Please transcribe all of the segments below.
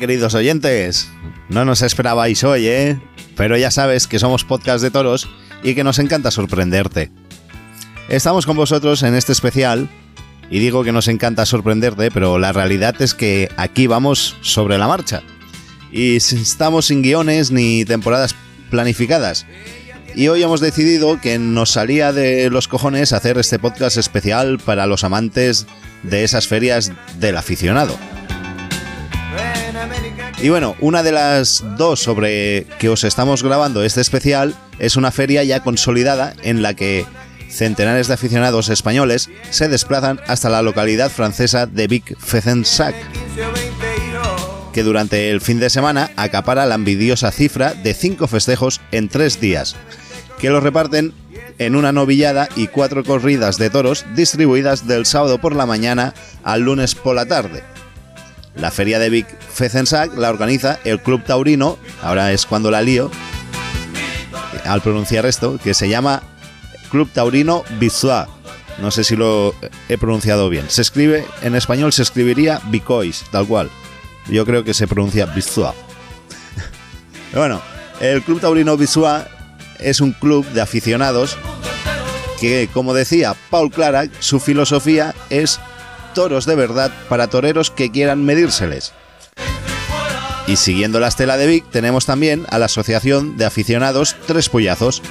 Queridos oyentes. No nos esperabais hoy, ¿eh? Pero ya sabes que somos podcast de toros y que nos encanta sorprenderte. Estamos con vosotros en este especial y digo que nos encanta sorprenderte, pero la realidad es que aquí vamos sobre la marcha. Y estamos sin guiones ni temporadas planificadas. Y hoy hemos decidido que nos salía de los cojones hacer este podcast especial para los amantes de esas ferias del aficionado. Y bueno, una de las dos sobre que os estamos grabando este especial es una feria ya consolidada en la que centenares de aficionados españoles se desplazan hasta la localidad francesa de Vic Fezensac, que durante el fin de semana acapara la envidiosa cifra de cinco festejos en tres días, que los reparten en una novillada y cuatro corridas de toros distribuidas del sábado por la mañana al lunes por la tarde. La feria de Vic Fezensac la organiza el Club Taurino, ahora es cuando la lío, al pronunciar esto, que se llama Club Taurino Bizua. No sé si lo he pronunciado bien. Se escribe, en español se escribiría Bicois, tal cual. Yo creo que se pronuncia Bizua. bueno, el Club Taurino Bizua es un club de aficionados que, como decía Paul Clara, su filosofía es toros de verdad para toreros que quieran medírseles. Y siguiendo la estela de Vic, tenemos también a la Asociación de Aficionados Tres Pollazos,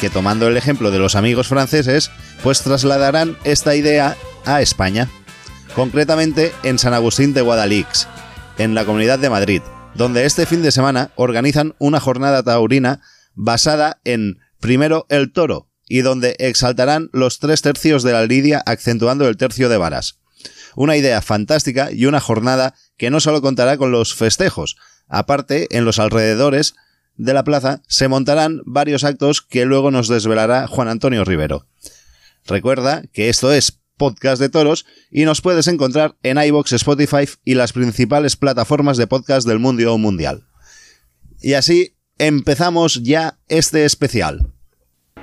que tomando el ejemplo de los amigos franceses, pues trasladarán esta idea a España, concretamente en San Agustín de Guadalix, en la Comunidad de Madrid, donde este fin de semana organizan una jornada taurina basada en, primero, el toro, y donde exaltarán los tres tercios de la lidia acentuando el tercio de varas. Una idea fantástica y una jornada que no solo contará con los festejos, aparte, en los alrededores de la plaza se montarán varios actos que luego nos desvelará Juan Antonio Rivero. Recuerda que esto es Podcast de Toros y nos puedes encontrar en iBox, Spotify y las principales plataformas de podcast del mundo mundial. Y así empezamos ya este especial.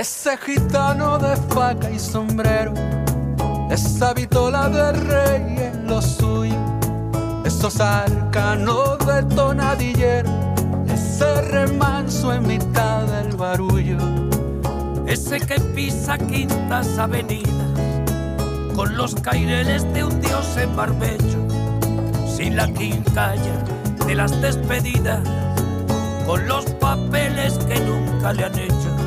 Ese gitano de faca y sombrero, esa vitola de rey en lo suyo, esos arcanos de tonadillero, ese remanso en mitad del barullo, ese que pisa quintas avenidas, con los caireles de un dios en barbecho, sin la quincalla de las despedidas, con los papeles que nunca le han hecho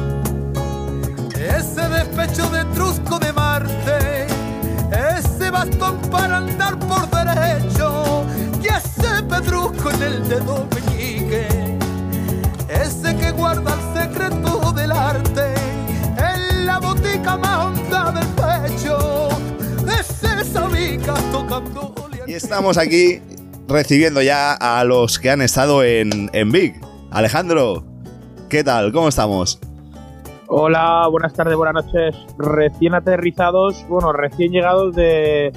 ese despecho de trusco de Marte, ese bastón para andar por derecho, y ese pedrusco en el dedo meñique, ese que guarda el secreto del arte en la botica más honda del pecho, ese sabica tocando. Y estamos aquí recibiendo ya a los que han estado en, en Big. Alejandro, ¿qué tal? ¿Cómo estamos? Hola, buenas tardes, buenas noches. Recién aterrizados, bueno, recién llegados de,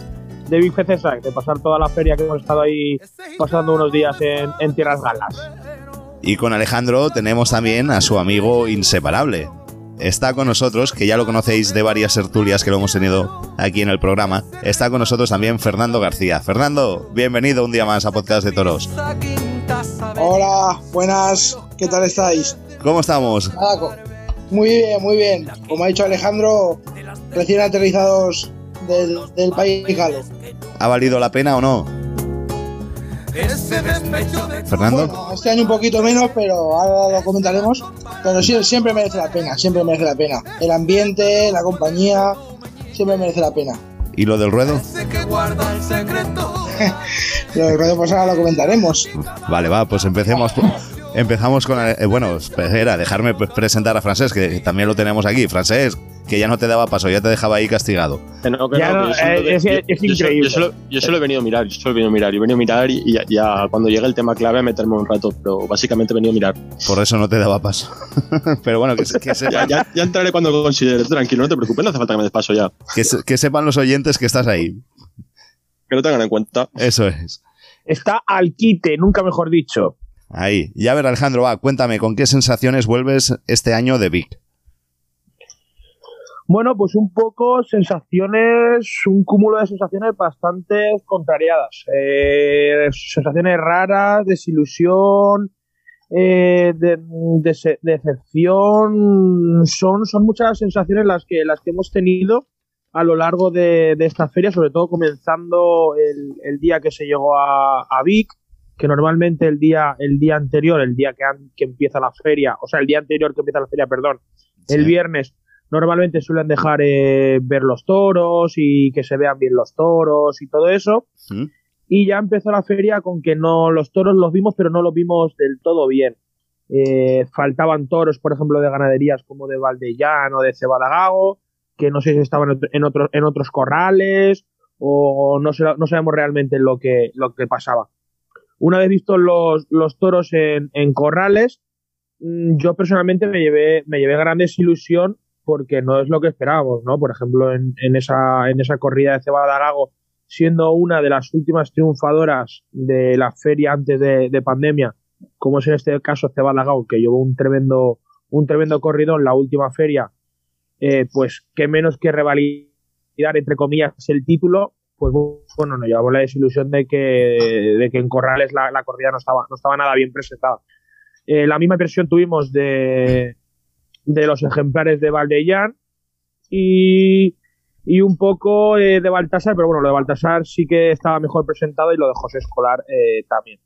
de Big de pasar toda la feria que hemos estado ahí pasando unos días en, en Tierras Galas. Y con Alejandro tenemos también a su amigo inseparable. Está con nosotros, que ya lo conocéis de varias tertulias que lo hemos tenido aquí en el programa. Está con nosotros también Fernando García. Fernando, bienvenido un día más a Podcast de Toros. Hola, buenas, ¿qué tal estáis? ¿Cómo estamos? Nada, muy bien, muy bien. Como ha dicho Alejandro, recién aterrizados del, del país galo. ¿Ha valido la pena o no? Fernando. Bueno, este año un poquito menos, pero ahora lo comentaremos. Pero sí, siempre merece la pena, siempre merece la pena. El ambiente, la compañía, siempre merece la pena. ¿Y lo del ruedo? lo del ruedo, pues ahora lo comentaremos. Vale, va, pues empecemos. Empezamos con. eh, bueno, espera, dejarme presentar a Francés, que también lo tenemos aquí. Francés, que ya no te daba paso, ya te dejaba ahí castigado. Que no, que Ya no, no, que yo solo- es- yo- es yo solo- increíble. Yo solo, yo solo he venido a mirar, yo solo he venido a mirar. Yo he venido a mirar y, ya, ya cuando llegue el tema clave a meterme un rato, pero básicamente he venido a mirar. Por eso no te daba paso. Pero bueno, que, se- que Ya, sepan, ya, ya entraré cuando lo considere. Tranquilo, no te preocupes, no hace falta que me des paso ya. que se- que sepan los oyentes que estás ahí. Que lo tengan en cuenta. Eso es. Está al quite, nunca mejor dicho. Ahí. Ya ver, Alejandro, va, cuéntame, ¿con qué sensaciones vuelves este año de Vic? Bueno, pues un poco sensaciones, un cúmulo de sensaciones bastante contrariadas. Eh, sensaciones raras, desilusión, eh, de, de- decepción. Son, son muchas sensaciones las que, las que hemos tenido a lo largo de, esta feria, sobre todo comenzando el, el día que se llegó a, a Vic, que normalmente el día, el día anterior, el día que, que empieza la feria, o sea, el día anterior que empieza la feria, perdón, el viernes normalmente suelen dejar eh, ver los toros y que se vean bien los toros y todo eso. Y ya empezó la feria con que no los toros los vimos, pero no los vimos del todo bien. Eh, faltaban toros, por ejemplo, de ganaderías como de Valdellán o de Cebadagago, que no sé si estaban en otro- en, otros en otros corrales o no, sé- no sabemos realmente lo que, lo que pasaba. Una vez vistos los, los toros en, en corrales, mm, yo personalmente me llevé, me llevé gran desilusión porque no es lo que esperábamos, ¿no? Por ejemplo, en, en esa, en esa corrida de Cebadagago, siendo una de las últimas triunfadoras de la feria antes de, de pandemia, como es en este caso Cebadagago, que llevó un tremendo, un tremendo la última feria, eh, pues qué menos que revalidar, entre comillas, el título, pues bueno, nos llevamos la desilusión de que, de que en Corrales la, corrida no estaba, no estaba nada bien presentada. Eh, la misma impresión tuvimos de, de los ejemplares de Valdellán y, y un poco eh, de Baltasar, pero bueno, lo de Baltasar sí que estaba mejor presentado y lo de José Escolar eh, también.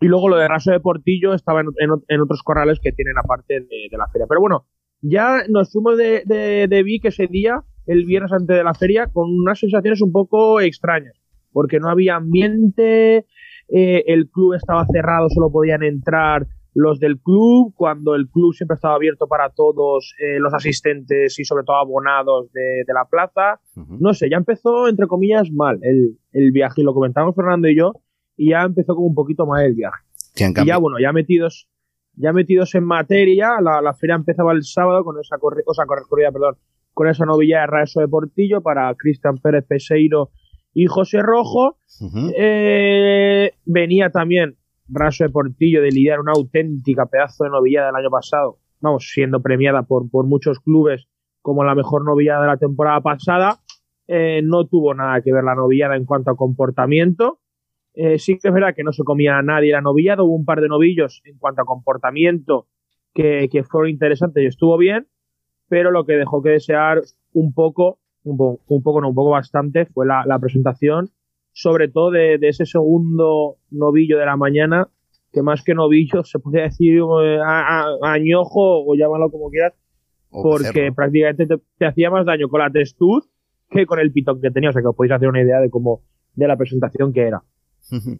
Y luego lo de Raso de Portillo estaba en, en, otros corrales que tienen aparte de, de la feria. Pero bueno, ya nos fuimos de, de, de Vic ese día, el viernes antes de la feria, con unas sensaciones un poco extrañas, porque no había ambiente, eh, el club estaba cerrado, solo podían entrar los del club, cuando el club siempre estaba abierto para todos eh, los asistentes y sobre todo abonados de, de la plaza. No sé, ya empezó, entre comillas, mal el, el viaje, y lo comentamos Fernando y yo, y ya empezó como un poquito mal el viaje. Y ya, bueno, ya metidos, ya metidos en materia, la, la feria empezaba el sábado con esa corrida, o sea, corrida, perdón, con esa novilla de Raso de Portillo para Cristian Pérez Peseiro y José Rojo. Eh, venía también Raso de Portillo de lidiar una auténtica pedazo de novillada del año pasado, vamos, siendo premiada por, por muchos clubes como la mejor novillada de la temporada pasada. Eh, no tuvo nada que ver la novillada en cuanto a comportamiento. Eh, sí que es verdad que no se comía a nadie la novillada, hubo un par de novillos en cuanto a comportamiento que, que fueron interesantes y estuvo bien, pero lo que dejó que desear un poco, un, po- un poco, no, un poco bastante, fue la, la presentación, sobre todo de, de ese segundo novillo de la mañana, que más que novillo se podría decir eh, a- a- añojo o llámalo como quieras, O porque becerro. prácticamente te, te hacía más daño con la testuz que con el pitón que tenía, o sea que os podéis hacer una idea de cómo, de la presentación que era.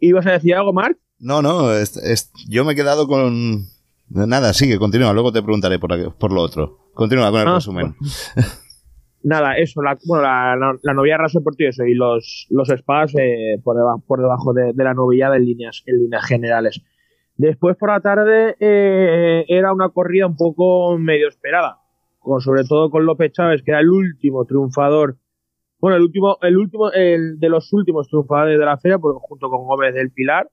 ¿Ibas a decir algo, Marc? No, no, es- es- yo me he quedado con... Nada, sigue, continúa, luego te preguntaré por, por lo otro. Continúa con el Ah, resumen. Nada, eso, la, bueno, la, la, la novilla raso deportivo eso, y los, los spas eh, por, debajo, por debajo de, de la novillada en líneas, en líneas generales. Después por la tarde eh, era una corrida un poco medio esperada, con, sobre todo con López Chávez, que era el último triunfador, bueno, el último, el último, el de los últimos triunfadores de la feria, pues, junto con Gómez del Pilar,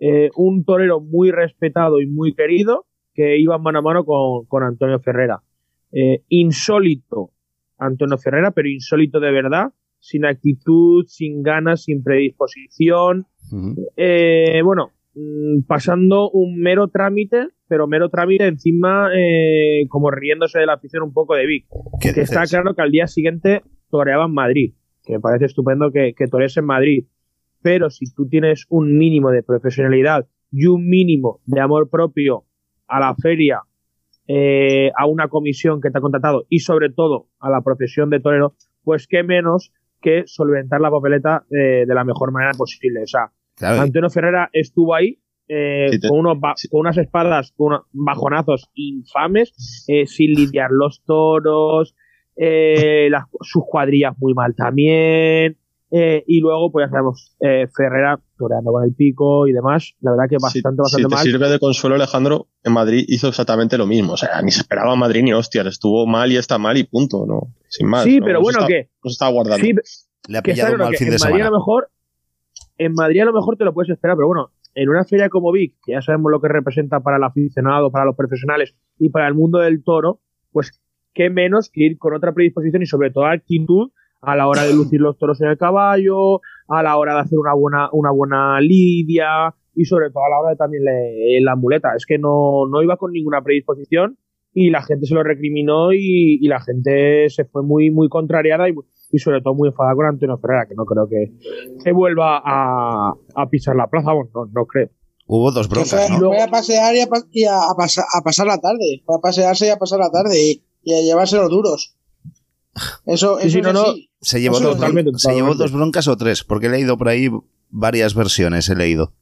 eh, un torero muy respetado y muy querido, que iba mano a mano con, con Antonio Ferrera. Eh, insólito Antonio Ferrera, pero insólito de verdad, sin actitud, sin ganas, sin predisposición. Eh, bueno, mm, pasando un mero trámite, pero mero trámite encima eh, como riéndose de la afición un poco de Vic. ¿Qué Que está claro que al día siguiente toreaba en Madrid, que me parece estupendo que, que torees en Madrid. Pero si tú tienes un mínimo de profesionalidad y un mínimo de amor propio a la feria, eh, a una comisión que te ha contratado y sobre todo a la profesión de torero, pues qué menos que solventar la papeleta eh, de la mejor manera posible. O sea, Claro, Antonio Ferrera estuvo ahí eh, Sí, te- con, unos sí. con unas espadas, con unos bajonazos infames, eh, sin lidiar los toros, eh, las- sus cuadrillas muy mal también. Eh, y luego, pues ya sabemos, eh, Ferrera toreando con el pico y demás. La verdad que Si, bastante, si bastante te mal. sirve de consuelo, Alejandro, en Madrid hizo exactamente lo mismo. O sea, ni se esperaba en Madrid ni hostias. Estuvo mal y está mal y punto, ¿no? Sin más. sí, ¿no? pero bueno, está- que No se estaba guardando. sí, Le ha está pillado mal fin en de Madrid a semana. lo mejor en Madrid a lo mejor te lo puedes esperar, pero bueno, en una feria como Vic, que ya sabemos lo que representa para el aficionado, para los profesionales y para el mundo del toro, pues qué menos que ir con otra predisposición y sobre todo actitud a la hora de lucir los toros en el caballo, a la hora de hacer una buena, una buena lidia y sobre todo a la hora de también le- la muleta. Es que no, no iba con ninguna predisposición y la gente se lo recriminó y, y la gente se fue muy, muy contrariada y, y sobre todo muy enfadada con Antonio Ferrera, que no creo que, que vuelva a, a pisar la plaza, bueno, no, no creo. Hubo dos broncas, ¿no? fue a pasear y, a, y a- a pasa- a pasar la tarde. Fue a pasearse y a pasar la tarde y, y a llevarse los duros. Eso, Sí, eso sí, es no, no. Se llevó, dos, totalmente, se llevó dos broncas o tres, porque he leído por ahí varias versiones, he leído.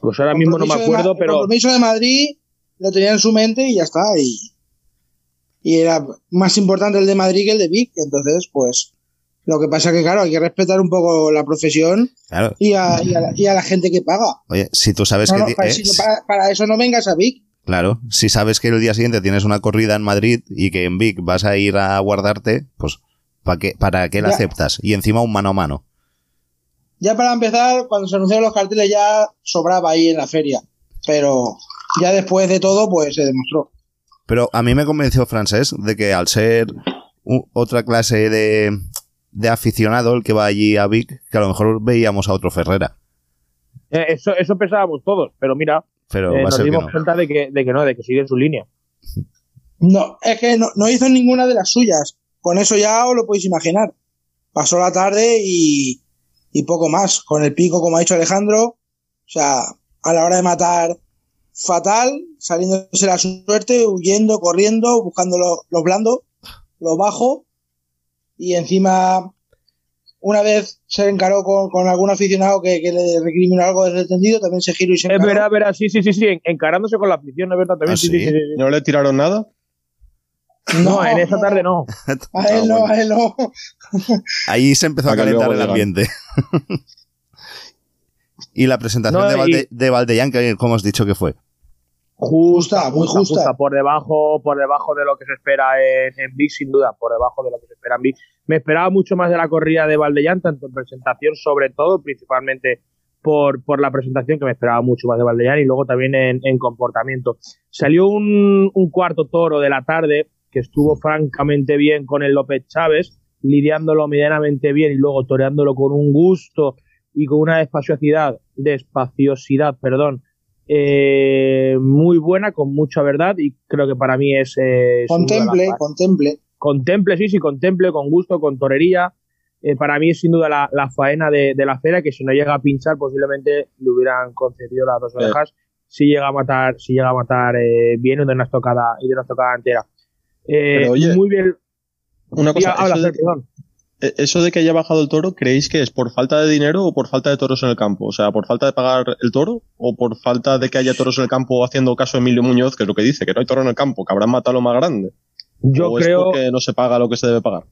Pues ahora mismo no me acuerdo, pero El compromiso de Madrid lo tenía en su mente y ya está. Y, y era más importante el de Madrid que el de Vic. Entonces, pues, lo que pasa que, claro, hay que respetar un poco la profesión Claro. y a, y a la, y a la gente que paga. Oye, si tú sabes No, que... no, para, eh, si- para- para eso no vengas a Vic. Claro, si sabes que el día siguiente tienes una corrida en Madrid y que en Vic vas a ir a guardarte, pues ¿para qué, para qué la Ya. aceptas? Y encima un mano a mano. Ya para empezar, cuando se anunciaron los carteles ya sobraba ahí en la feria. Pero ya después de todo, pues se demostró. Pero a mí me convenció Francés de que al ser u- otra clase de, de aficionado el que va allí a Vic, que a lo mejor veíamos a otro Ferrera. eh, eso, eso pensábamos todos, pero mira, Pero eh, nos dimos no. cuenta de que, de que no, de que sigue en su línea. No, es que no, no hizo ninguna de las suyas. Con eso ya os lo podéis imaginar. Pasó la tarde y, y poco más. Con el pico, como ha dicho Alejandro. O sea, a la hora de matar, fatal, saliéndose la suerte, huyendo, corriendo, buscando lo- los blandos, los bajos. Y encima, una vez se encaró con, con algún aficionado que, que le recriminó algo desde el tendido, también se giró y se Es encaró. verdad, verdad, sí, sí, sí, sí, en- encarándose con la afición, es verdad, también, ¿Ah, sí, sí? sí, sí, sí. ¿No le tiraron nada? No, en esa tarde no. A él Ah, no, bueno. a él no. Ahí se empezó a calentar el ambiente. y la presentación No, de, y- Valde, de Valdellán, que como has dicho que fue. Justa, muy justa. por debajo, por debajo de lo que se espera en, en Vic, sin duda, por debajo de lo que se espera en Vic. Me esperaba mucho más de la corrida de Valdellán, tanto en presentación, sobre todo, principalmente por, por la presentación, que me esperaba mucho más de Valdellán, y luego también en, en comportamiento. Salió un, un cuarto toro de la tarde, que estuvo francamente bien con el López Chávez, lidiándolo medianamente bien y luego toreándolo con un gusto y con una despaciosidad, despaciosidad, perdón, eh, muy buena, con mucha verdad y creo que para mí es... eh, Contemple, contemple. contemple, sí, sí, contemple, con gusto, con torería. Eh, para mí es sin duda la, la faena de, de la feria, que si no llega a pinchar, posiblemente le hubieran concedido las dos orejas si llega a matar, si llega a matar eh, bien y de una estocada, y de una estocada entera. Eh, oye, muy bien. Una Sí, cosa, habla, eso, de, perdón. eh, eso de que haya bajado el toro, ¿creéis que es por falta de dinero o por falta de toros en el campo? O sea, ¿por falta de pagar el toro o por falta de que haya toros en el campo haciendo caso a Emilio Muñoz, que es lo que dice, que no hay toro en el campo, que habrán matado lo más grande? Yo ¿O creo, es porque no se paga lo que se debe pagar?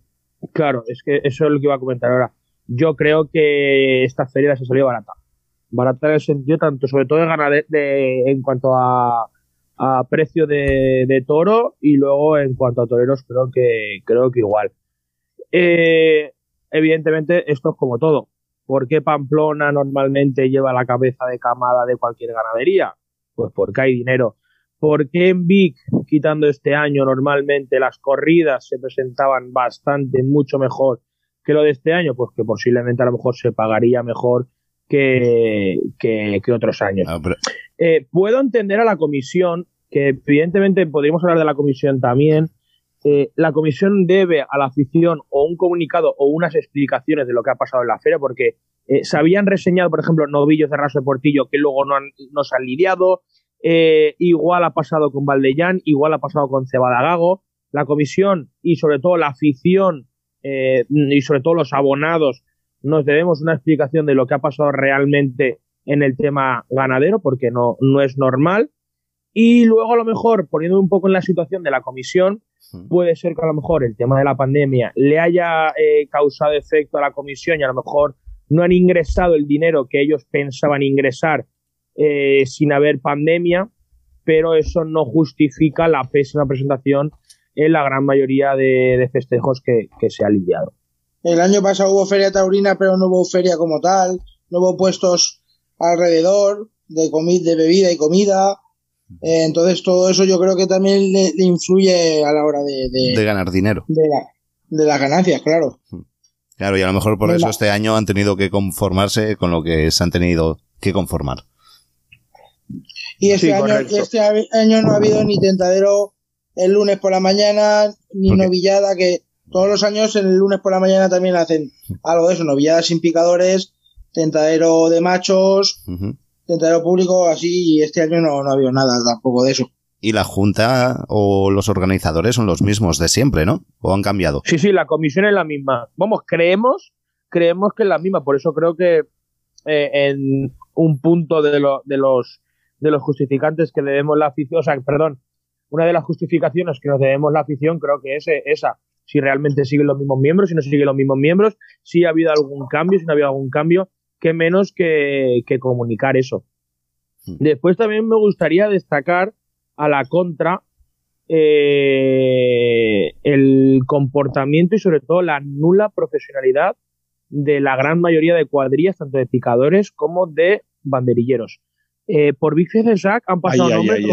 claro, es que eso es lo que iba a comentar ahora. Yo creo que esta feria se salió barata. Barata en el sentido tanto, sobre todo de ganar de, en cuanto a, a precio de, de toro y luego en cuanto a toreros creo que creo que igual. Eh, evidentemente esto es como todo. ¿Por qué Pamplona normalmente lleva la cabeza de camada de cualquier ganadería? Pues porque hay dinero. ¿Por qué en Vic, quitando este año, normalmente las corridas se presentaban bastante, mucho mejor que lo de este año? Pues que posiblemente a lo mejor se pagaría mejor que, que, que otros años. Ah, pero- Eh, puedo entender a la comisión, que evidentemente podríamos hablar de la comisión también. eh, la comisión debe a la afición o un comunicado o unas explicaciones de lo que ha pasado en la feria, porque eh, se habían reseñado, por ejemplo, novillos de raso de Portillo que luego no, han, no se han lidiado. eh, igual ha pasado con Valdellán, igual ha pasado con Cebadagago. La comisión y sobre todo la afición eh, y sobre todo los abonados nos debemos una explicación de lo que ha pasado realmente en el tema ganadero, porque no, no es normal. Y luego a lo mejor, poniendo un poco en la situación de la comisión, puede ser que a lo mejor el tema de la pandemia le haya eh, causado efecto a la comisión y a lo mejor no han ingresado el dinero que ellos pensaban ingresar eh, sin haber pandemia, pero eso no justifica la pésima presentación en la gran mayoría de, festejos que, se ha lidiado. El año pasado hubo feria taurina, pero no hubo feria como tal, no hubo puestos alrededor de, de bebida y comida. Eh, entonces todo eso yo creo que también le, influye a la hora de, de, ganar dinero. De, de las ganancias, claro. Claro, y a lo mejor por eso este año han tenido que conformarse con lo que se han tenido que conformar. Y este, año, este año no ha habido ni tentadero el lunes por la mañana, ni novillada, que todos los años el lunes por la mañana también hacen algo de eso, novillada sin picadores, tentadero de machos, tentadero público, así, y este año no, no ha habido nada tampoco de eso. Y la Junta o los organizadores son los mismos de siempre, ¿no? ¿O han cambiado? Sí, sí, la comisión es la misma. Vamos, creemos, creemos que es la misma, por eso creo que eh, en un punto de, de los de los justificantes que debemos la afición, o sea, perdón, una de las justificaciones que nos debemos la afición creo que es eh, esa. Si realmente siguen los mismos miembros, si no siguen los mismos miembros, si ha habido algún cambio, si no ha habido algún cambio, qué menos que, comunicar eso. Hmm. Después también me gustaría destacar a la contra eh, el comportamiento y sobre todo la nula profesionalidad de la gran mayoría de cuadrillas, tanto de picadores como de banderilleros. Eh, por Big Sack han pasado nombres.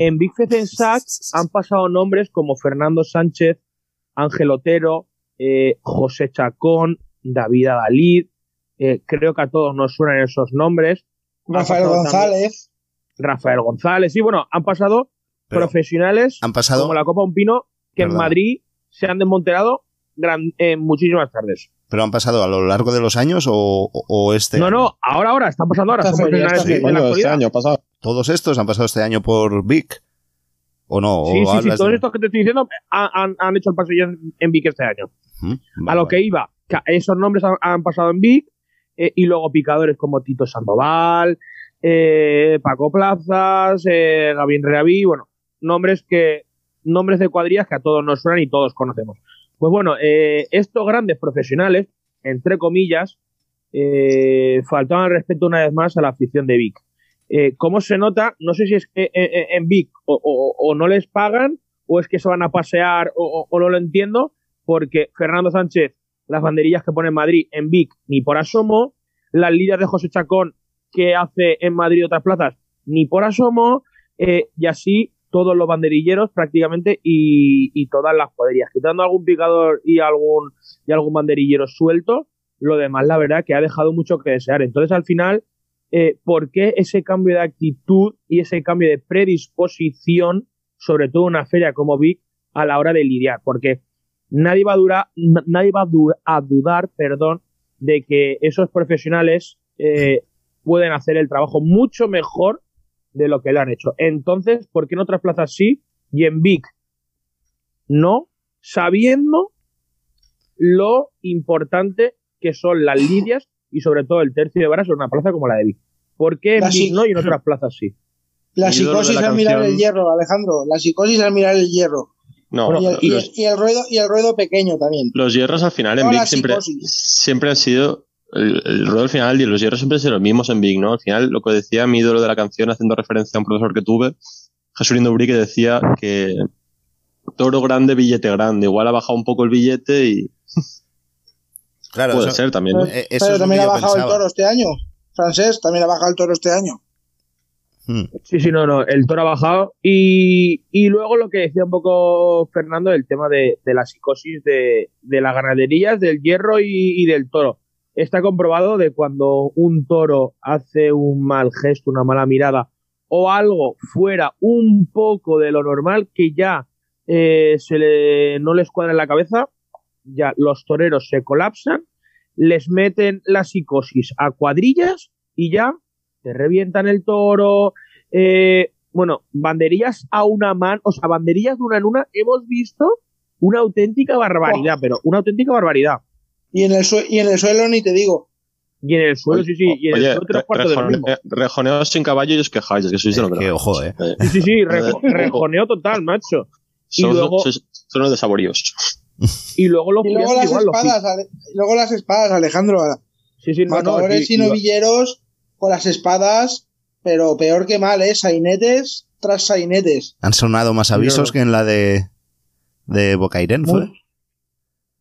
En Big Sack han pasado nombres como Fernando Sánchez, Ángel Otero, eh, José Chacón, David Adalid. Eh, creo que a todos nos suenan esos nombres. Rafael González. Rafael González. Y bueno, han pasado profesionales han pasado, como la Copa Un Pino que en Madrid se han en muchísimas tardes. ¿Pero han pasado a lo largo de los años o, este? No, no, ahora, ahora, están pasando ahora. este año pasado. ¿Todos estos han pasado este año por Vic? ¿O no? Sí, sí, sí, todos estos que te estoy diciendo han, han hecho el pasillo en, Vic este año. a lo que iba, esos nombres han, pasado en Vic eh, y luego picadores como Tito Sandoval, eh, Paco Plazas, eh, Gavin Reaví, bueno, nombres que nombres de cuadrillas que a todos nos suenan y todos conocemos. Pues bueno, eh, estos grandes profesionales, entre comillas, eh, faltaban respeto una vez más a la afición de Vic. Eh, ¿Cómo se nota? No sé si es que en Vic o, no les pagan o es que se van a pasear o, no lo entiendo, porque Fernando Sánchez, las banderillas que pone en Madrid en Vic ni por asomo, las líderes de José Chacón que hace en Madrid otras plazas ni por asomo, y así todos los banderilleros prácticamente y, todas las cuadrillas, quitando algún picador y algún, y algún banderillero suelto, lo demás la verdad que ha dejado mucho que desear. Entonces al final, eh, ¿por qué ese cambio de actitud y ese cambio de predisposición, sobre todo en una feria como Vic, a la hora de lidiar? Porque nadie va a, durar, nadie va a, dudar perdón, de que esos profesionales eh, pueden hacer el trabajo mucho mejor de lo que le han hecho. Entonces, ¿por qué en otras plazas sí y en Vic no? Sabiendo lo importante que son las lidias y sobre todo el tercio de varas en una plaza como la de Vic. ¿Por qué en Vic no y en otras plazas sí? La psicosis al mirar el hierro, Alejandro. La psicosis al mirar el hierro. No, y, el, ruedo, y el ruedo pequeño también. Los hierros al final en Vic siempre, siempre han sido el, el rol final y los hierros siempre son los mismos en Big, ¿no? Al final, lo que decía mi ídolo de la canción, haciendo referencia a un profesor que tuve, Jesús Uri, que decía que toro grande, billete grande. Igual ha bajado un poco el billete y. Claro, puede ser también. Pero, también ha bajado el toro este año. Francés, también ha bajado el toro este año. Hmm. Sí, sí, no, no, el toro ha bajado. Y, y luego lo que decía un poco Fernando, el tema de, de la psicosis de, de las ganaderías, del hierro y, y, del toro está comprobado de cuando un toro hace un mal gesto, una mala mirada o algo fuera un poco de lo normal que ya eh, se le, no les cuadra en la cabeza, ya los toreros se colapsan, les meten la psicosis a cuadrillas y ya te revientan el toro. Eh, bueno, banderillas a una mano, o sea, banderillas de una en una, hemos visto una auténtica barbaridad, pero una auténtica barbaridad. Y en el, y en el suelo ni te digo. Y en el suelo, sí, sí. Y en Oye, el suelo tres re- cuartos de lo rejone- mismo. eh, rejoneos sin caballo y os quejáis, es que sois de lo Que ojo, eh. Sí, sí, sí, rejo- rejoneo total, macho. Y Son, luego- sois- son los de saboríos. Y luego los Y luego las igual, los espadas, Ale- luego las espadas, Alejandro. Sí, sí, no, no, Matadores sí, y iba- novilleros con las espadas, pero peor que mal, ¿eh? Sainetes tras sainetes. Han sonado más avisos no. que en la de, de Bocairén, ¿fue? Muy-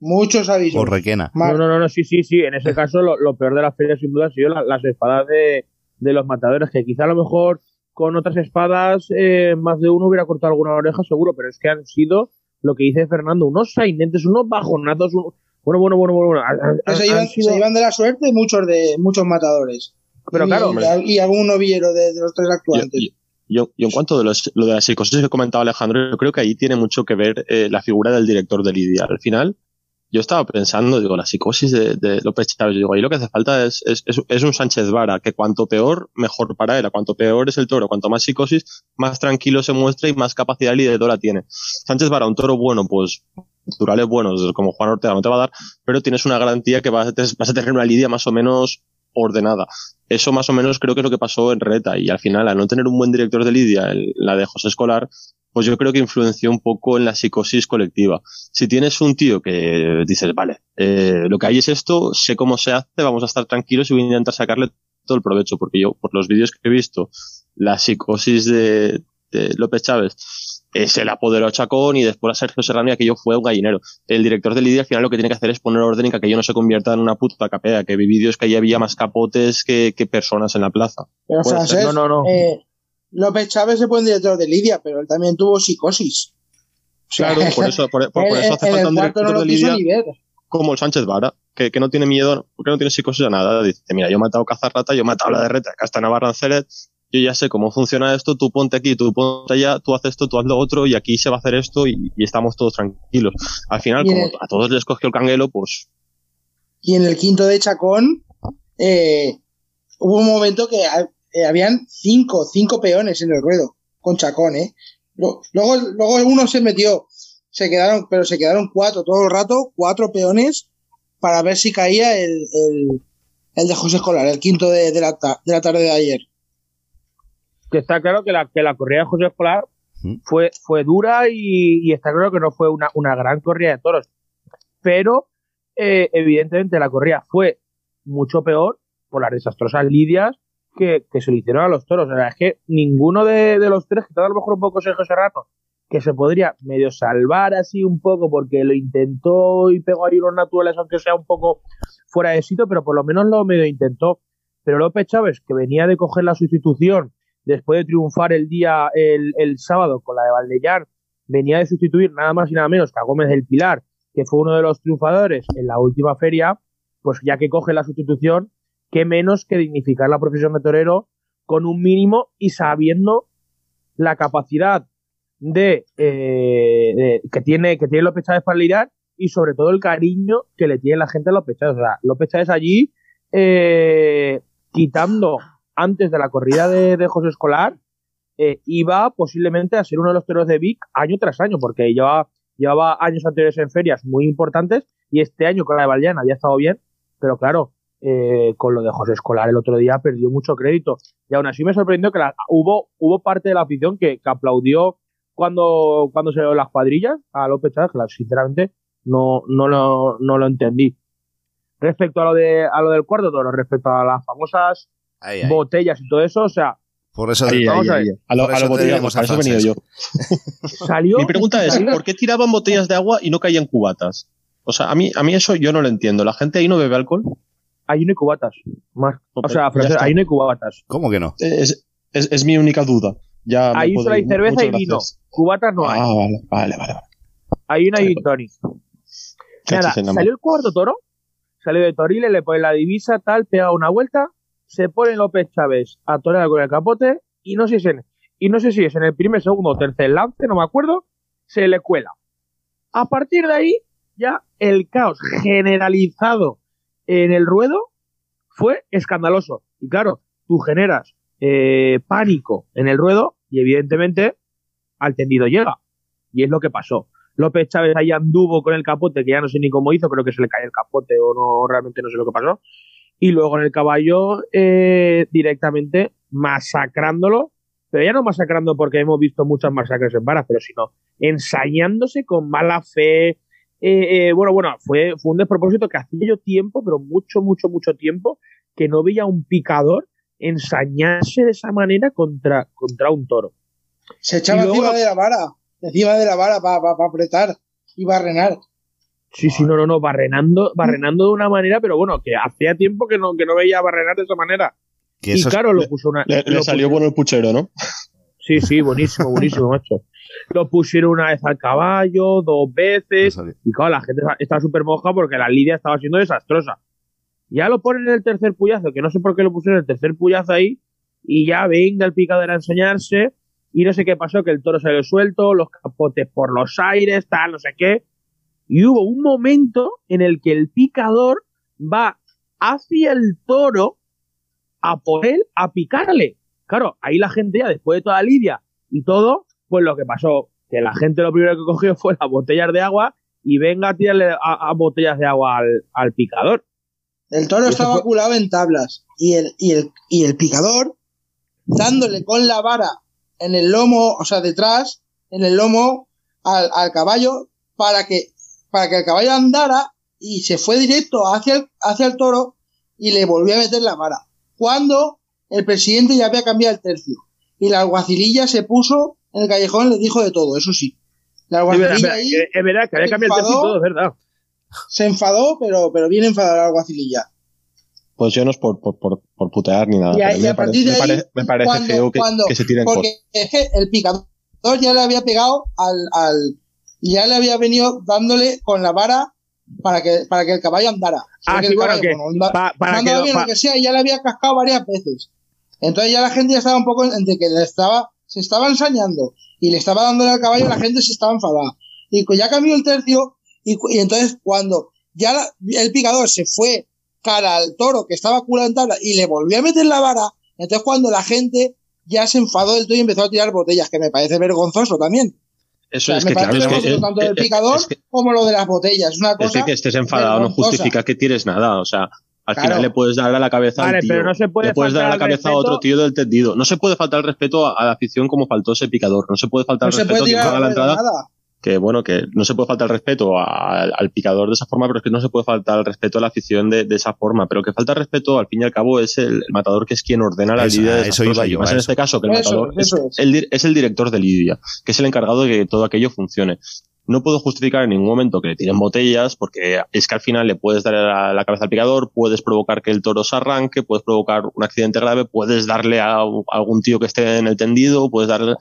Muchos avisos. O Requena. No, no, no, no, sí, sí, sí. En ese caso, lo, lo peor de la feria, sin duda, ha sido la- las espadas de, de los matadores, que quizá a lo mejor con otras espadas eh, más de uno hubiera cortado alguna oreja, seguro, pero es que han sido lo que dice Fernando, unos sainentes, unos bajonazos. un- Bueno, bueno, bueno, bueno. bueno, han- han- que se, han iban, sido- se iban de la suerte muchos de muchos matadores. Pero y, claro, y, y algún novillero de, de los tres actuantes. Yo, yo- yo en cuanto de los- lo de la psicosis que comentaba Alejandro, yo creo que ahí tiene mucho que ver eh, la figura del director de Lidia. Al final, yo estaba pensando, digo, la psicosis de, de López Chávez, digo, ahí lo que hace falta es, es, es- un Sánchez Vara, que cuanto peor, mejor para él, cuanto peor es el toro, cuanto más psicosis, más tranquilo se muestra y más capacidad lideradora tiene. Sánchez Vara, un toro bueno, pues naturales buenos, como Juan Ortega no te va a dar, pero tienes una garantía que vas a, vas a tener una lidia más o menos ordenada. Eso más o menos creo que es lo que pasó en Reta y al final, al no tener un buen director de lidia, la de José Escolar, pues yo creo que influenció un poco en la psicosis colectiva. Si tienes un tío que dices, vale, eh, lo que hay es esto, sé cómo se hace, vamos a estar tranquilos y voy a intentar sacarle todo el provecho, porque yo, por los vídeos que he visto, la psicosis de, de López Chávez eh, se la apoderó a Chacón y después a Sergio Serrano y aquello fue un gallinero. El director de Lidia al final lo que tiene que hacer es poner orden y que aquello no se convierta en una puta capea, que vi vídeos que allí había más capotes que, que personas en la plaza. Pero, ser. No, no, no. eh, López Chávez se pone director de Lidia, pero él también tuvo psicosis. Claro, por eso, por, por- por eso hace falta un director no de Lidia como el Sánchez Vara, que, que no tiene miedo, porque no tiene psicosis a nada. Dice, mira, yo he matado Cazarrata, yo he matado la de Reta, acá está Navarra yo ya sé cómo funciona esto, tú ponte aquí, tú ponte allá, tú haces esto, tú haz lo otro, y aquí se va a hacer esto, y, y estamos todos tranquilos. Al final, como el- a todos les cogió el canguelo, pues Y en el quinto de Chacón, eh, hubo un momento que ha- eh, habían cinco, cinco peones en el ruedo con Chacón, ¿eh? Luego, luego uno se metió, se quedaron, pero se quedaron cuatro todo el rato, cuatro peones para ver si caía el, el, el de José Escolar, el quinto de, de la, ta- de la tarde de ayer. que está claro que la, que la corrida de José Escolar fue, fue dura y, y está claro que no fue una, una gran corrida de toros. Pero, eh, evidentemente, la corrida fue mucho peor por las desastrosas lidias que, que se le hicieron a los toros. O sea, es que ninguno de, los tres, que a lo mejor un poco Sergio Serrano, que se podría medio salvar así un poco porque lo intentó y pegó ahí unos naturales, aunque sea un poco fuera de sitio, pero por lo menos lo medio intentó. Pero López Chávez, que venía de coger la sustitución después de triunfar el día, el, el sábado con la de Valdellán, venía de sustituir nada más y nada menos que a Gómez del Pilar, que fue uno de los triunfadores en la última feria, pues ya que coge la sustitución, qué menos que dignificar la profesión de torero con un mínimo y sabiendo la capacidad de, eh, de- que tiene que tiene López Chávez para lidiar y sobre todo el cariño que le tiene la gente a López Chávez. O sea, López Chávez allí eh, quitando antes de la corrida de, de José Escolar eh, iba posiblemente a ser uno de los toreros de Vic año tras año porque llevaba, llevaba años anteriores en ferias muy importantes y este año con la de Valleana había estado bien, pero claro, eh, con lo de José Escolar el otro día perdió mucho crédito. Y aún así me sorprendió que la- hubo, hubo parte de la afición que, que aplaudió cuando, cuando se dio las cuadrillas a López Chávez, que la- sinceramente no, no, lo, no lo entendí. Respecto a lo, de, a lo del cuarto toro, respecto a las famosas Ahí, ahí. botellas y todo eso, o sea, Por eso Ahí, vamos ahí, a ahí. ver. A lo, Por a eso lo a he venido yo. Salió. Mi pregunta es, ¿por qué tiraban botellas de agua y no caían cubatas? O sea, a mí, a mí eso yo no lo entiendo. ¿La gente ahí no bebe alcohol? Ahí no hay cubatas. Más. O sea, Francés, ahí no hay cubatas. ¿Cómo que no? Es, es, es mi única duda. Ya Ahí solo hay cerveza y vino. Cubatas no hay. Ah, vale, vale, vale. vale. Ahí no hay. Qué Nada, salió el cuarto toro, salió de Toriles, le pone la divisa, tal, pega una vuelta, se pone López Chávez a torear con el capote y no sé si es en, y no sé si es en el primer, segundo o tercer lance, no me acuerdo, se le cuela. A partir de ahí, ya el caos generalizado en el ruedo fue escandaloso. Y claro, tú generas eh, pánico en el ruedo y evidentemente al tendido llega. Y es lo que pasó. López Chávez ahí anduvo con el capote, que ya no sé ni cómo hizo, creo que se le cayó el capote o no, realmente no sé lo que pasó. y luego en el caballo eh, directamente masacrándolo, pero ya no masacrando porque hemos visto muchas masacres en varas, pero sino ensañándose con mala fe. Eh, eh, bueno, bueno, fue, fue un despropósito que hacía yo tiempo, pero mucho, mucho, mucho tiempo, que no veía un picador ensañarse de esa manera contra, contra un toro. Se echaba luego encima de la vara, encima de la vara para apretar y barrenar. Sí, sí, no, no, no, barrenando, barrenando de una manera, pero bueno, que hacía tiempo que no, que no veía barrenar de esa manera. Que y claro, lo puso una. Le, salió puso- bueno el puchero, ¿no? Sí, sí, buenísimo, buenísimo, macho. Lo pusieron una vez al caballo, dos veces. Y claro, la gente está súper moja porque la lidia estaba siendo desastrosa. Ya lo ponen en el tercer puyazo, que no sé por qué lo pusieron en el tercer puyazo ahí. Y ya venga el picador a enseñarse. Y no sé qué pasó, que el toro salió suelto, los capotes por los aires, tal, no sé qué. Y hubo un momento en el que el picador va hacia el toro a por él, a picarle. Claro, ahí la gente ya, después de toda la lidia y todo, pues lo que pasó, que la gente lo primero que cogió fue las botellas de agua y venga a tirarle a, a botellas de agua al, al picador. El toro estaba fue- culado en tablas y el, y, el, y el picador dándole con la vara en el lomo, o sea, detrás, en el lomo al, al caballo para que, para que el caballo andara y se fue directo hacia el, hacia el toro y le volvió a meter la vara. Cuando el presidente ya había cambiado el tercio y la alguacililla se puso en el callejón, le dijo de todo, eso sí. La Sí, verdad, alguacililla verdad, ahí es verdad que había cambiado el y todo, es verdad. se enfadó, pero, pero bien enfadada la alguacililla. Pues yo no es por, por, por, por putear ni nada. Y a- pero y a me, partir parece, de me ahí, parece, me parece cuando- feo que, cuando- que se tiren Porque es que el picador ya le había pegado al, al ya le había venido dándole con la vara para que, para que el caballo andara. Ah, sí, el bueno, caballo, que bueno, anda- pa- para no que bien, pa- lo que sea, ya le había cascado varias veces. Entonces ya la gente ya estaba un poco entre que le estaba, se estaba ensañando y le estaba dándole al caballo, la gente se estaba enfadada. Y ya cambió el tercio, y, entonces cuando ya la- el picador se fue cara al toro que estaba culado en tabla y le volvió a meter la vara, entonces cuando la gente ya se enfadó del todo y empezó a tirar botellas, que me parece vergonzoso también. Eso O sea, es me que, claro, es que, eh, tanto eh, del picador es que- como lo de las botellas. Es una es cosa que, que estés enfadado no justifica que tires nada. O sea, al Claro. final le puedes dar a la cabeza Vale, al tío. pero no se puede le puedes dar a la cabeza a otro tío del tendido. No se puede faltar el respeto a, a la afición como faltó ese picador. No se puede faltar No el respeto puede a quien tirar paga la entrada. nada. que bueno, que no se puede faltar el respeto a- al picador de esa forma, pero es que no se puede faltar el respeto a la afición de, de esa forma. Pero que falta el respeto, al fin y al cabo, es el, el matador que es quien ordena la Eso, lidia de eso iba yo, más en eso. este caso, que el Eso matador es, es, eso es. El, dir- es el director de lidia, que es el encargado de que todo aquello funcione. No puedo justificar en ningún momento que le tiren botellas, porque es que al final le puedes dar la cabeza al picador, puedes provocar que el toro se arranque, puedes provocar un accidente grave, puedes darle a, algún tío que esté en el tendido, puedes darle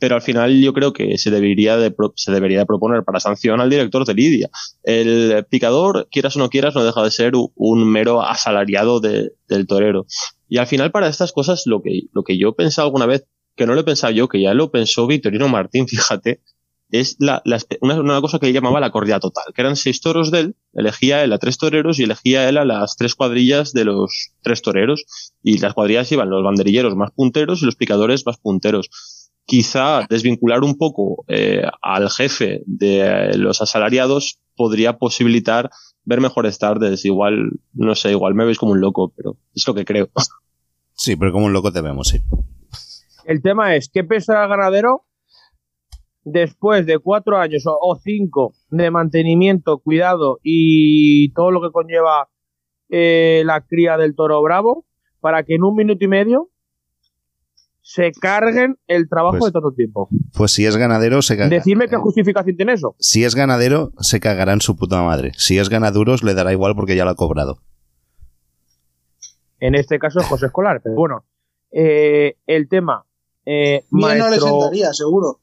pero al final yo creo que se debería de se debería de proponer para sanción al director de Lidia. El picador, quieras o no quieras, no deja de ser un mero asalariado de- del torero. Y al final para estas cosas lo que, lo que yo he pensado alguna vez, que no lo he pensado yo, que ya lo pensó Victorino Martín, fíjate, es la, la espe- una, una cosa que él llamaba la corrida total, que eran seis toros de él, elegía él a tres toreros y elegía él a las tres cuadrillas de los tres toreros, y las cuadrillas iban los banderilleros más punteros y los picadores más punteros quizá desvincular un poco eh, al jefe de los asalariados podría posibilitar ver mejores tardes. Igual, no sé, igual me veis como un loco, pero es lo que creo. Sí, pero como un loco te vemos, sí. El tema es, ¿qué pesa el ganadero después de cuatro años o, o cinco de mantenimiento, cuidado y todo lo que conlleva eh, la cría del toro bravo para que en un minuto y medio se carguen el trabajo Pues- de tanto tiempo? Pues si es ganadero, se caga. Decime qué justificación tiene eso. Si es ganadero, se cagará en su puta madre. Si es ganaduros, le dará igual porque ya lo ha cobrado. En este caso es José Escolar, pero bueno, eh, el tema... Eh, no le sentaría, seguro.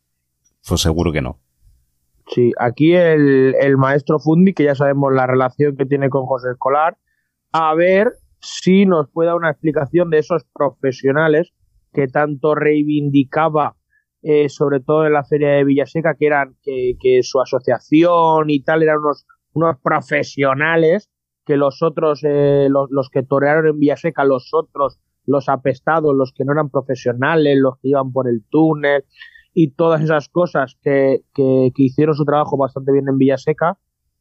Pues seguro que no. Sí, aquí el, el maestro Fundi, que ya sabemos la relación que tiene con José Escolar, a ver si nos puede dar una explicación de esos profesionales que tanto reivindicaba, eh, sobre todo en la feria de Villaseca, que eran que, que su asociación y tal eran unos, unos profesionales, que los otros, eh, los, los que torearon en Villaseca, los otros, los apestados, los que no eran profesionales, los que iban por el túnel, y todas esas cosas que, que, hicieron su trabajo bastante bien en Villaseca,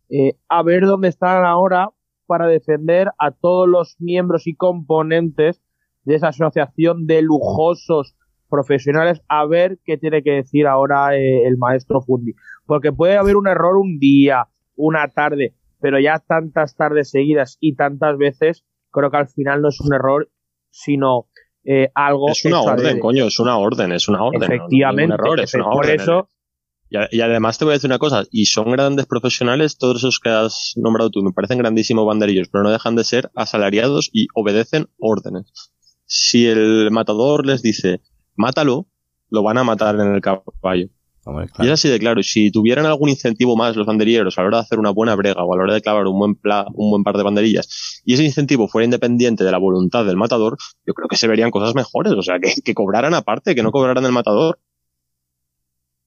eh, a ver dónde están ahora para defender a todos los miembros y componentes de esa asociación de lujosos profesionales a ver qué tiene que decir ahora eh, el maestro Fundi. Porque puede haber un error un día, una tarde, pero ya tantas tardes seguidas y tantas veces, creo que al final no es un error, sino eh, algo. Es una orden, coño, es una orden, es una orden. no Efectivamente, error, es una por orden. eso, Y, a- y además te voy a decir una cosa, y son grandes profesionales todos esos que has nombrado tú, me parecen grandísimos banderillos, pero no dejan de ser asalariados y obedecen órdenes. Si el matador les dice, mátalo, lo van a matar en el caballo. Hombre, Y es así de claro, si tuvieran algún incentivo más los banderilleros a la hora de hacer una buena brega o a la hora de clavar un buen, pla- un buen par de banderillas, y ese incentivo fuera independiente de la voluntad del matador, yo creo que se verían cosas mejores, o sea, que, que cobraran aparte, que no cobraran el matador.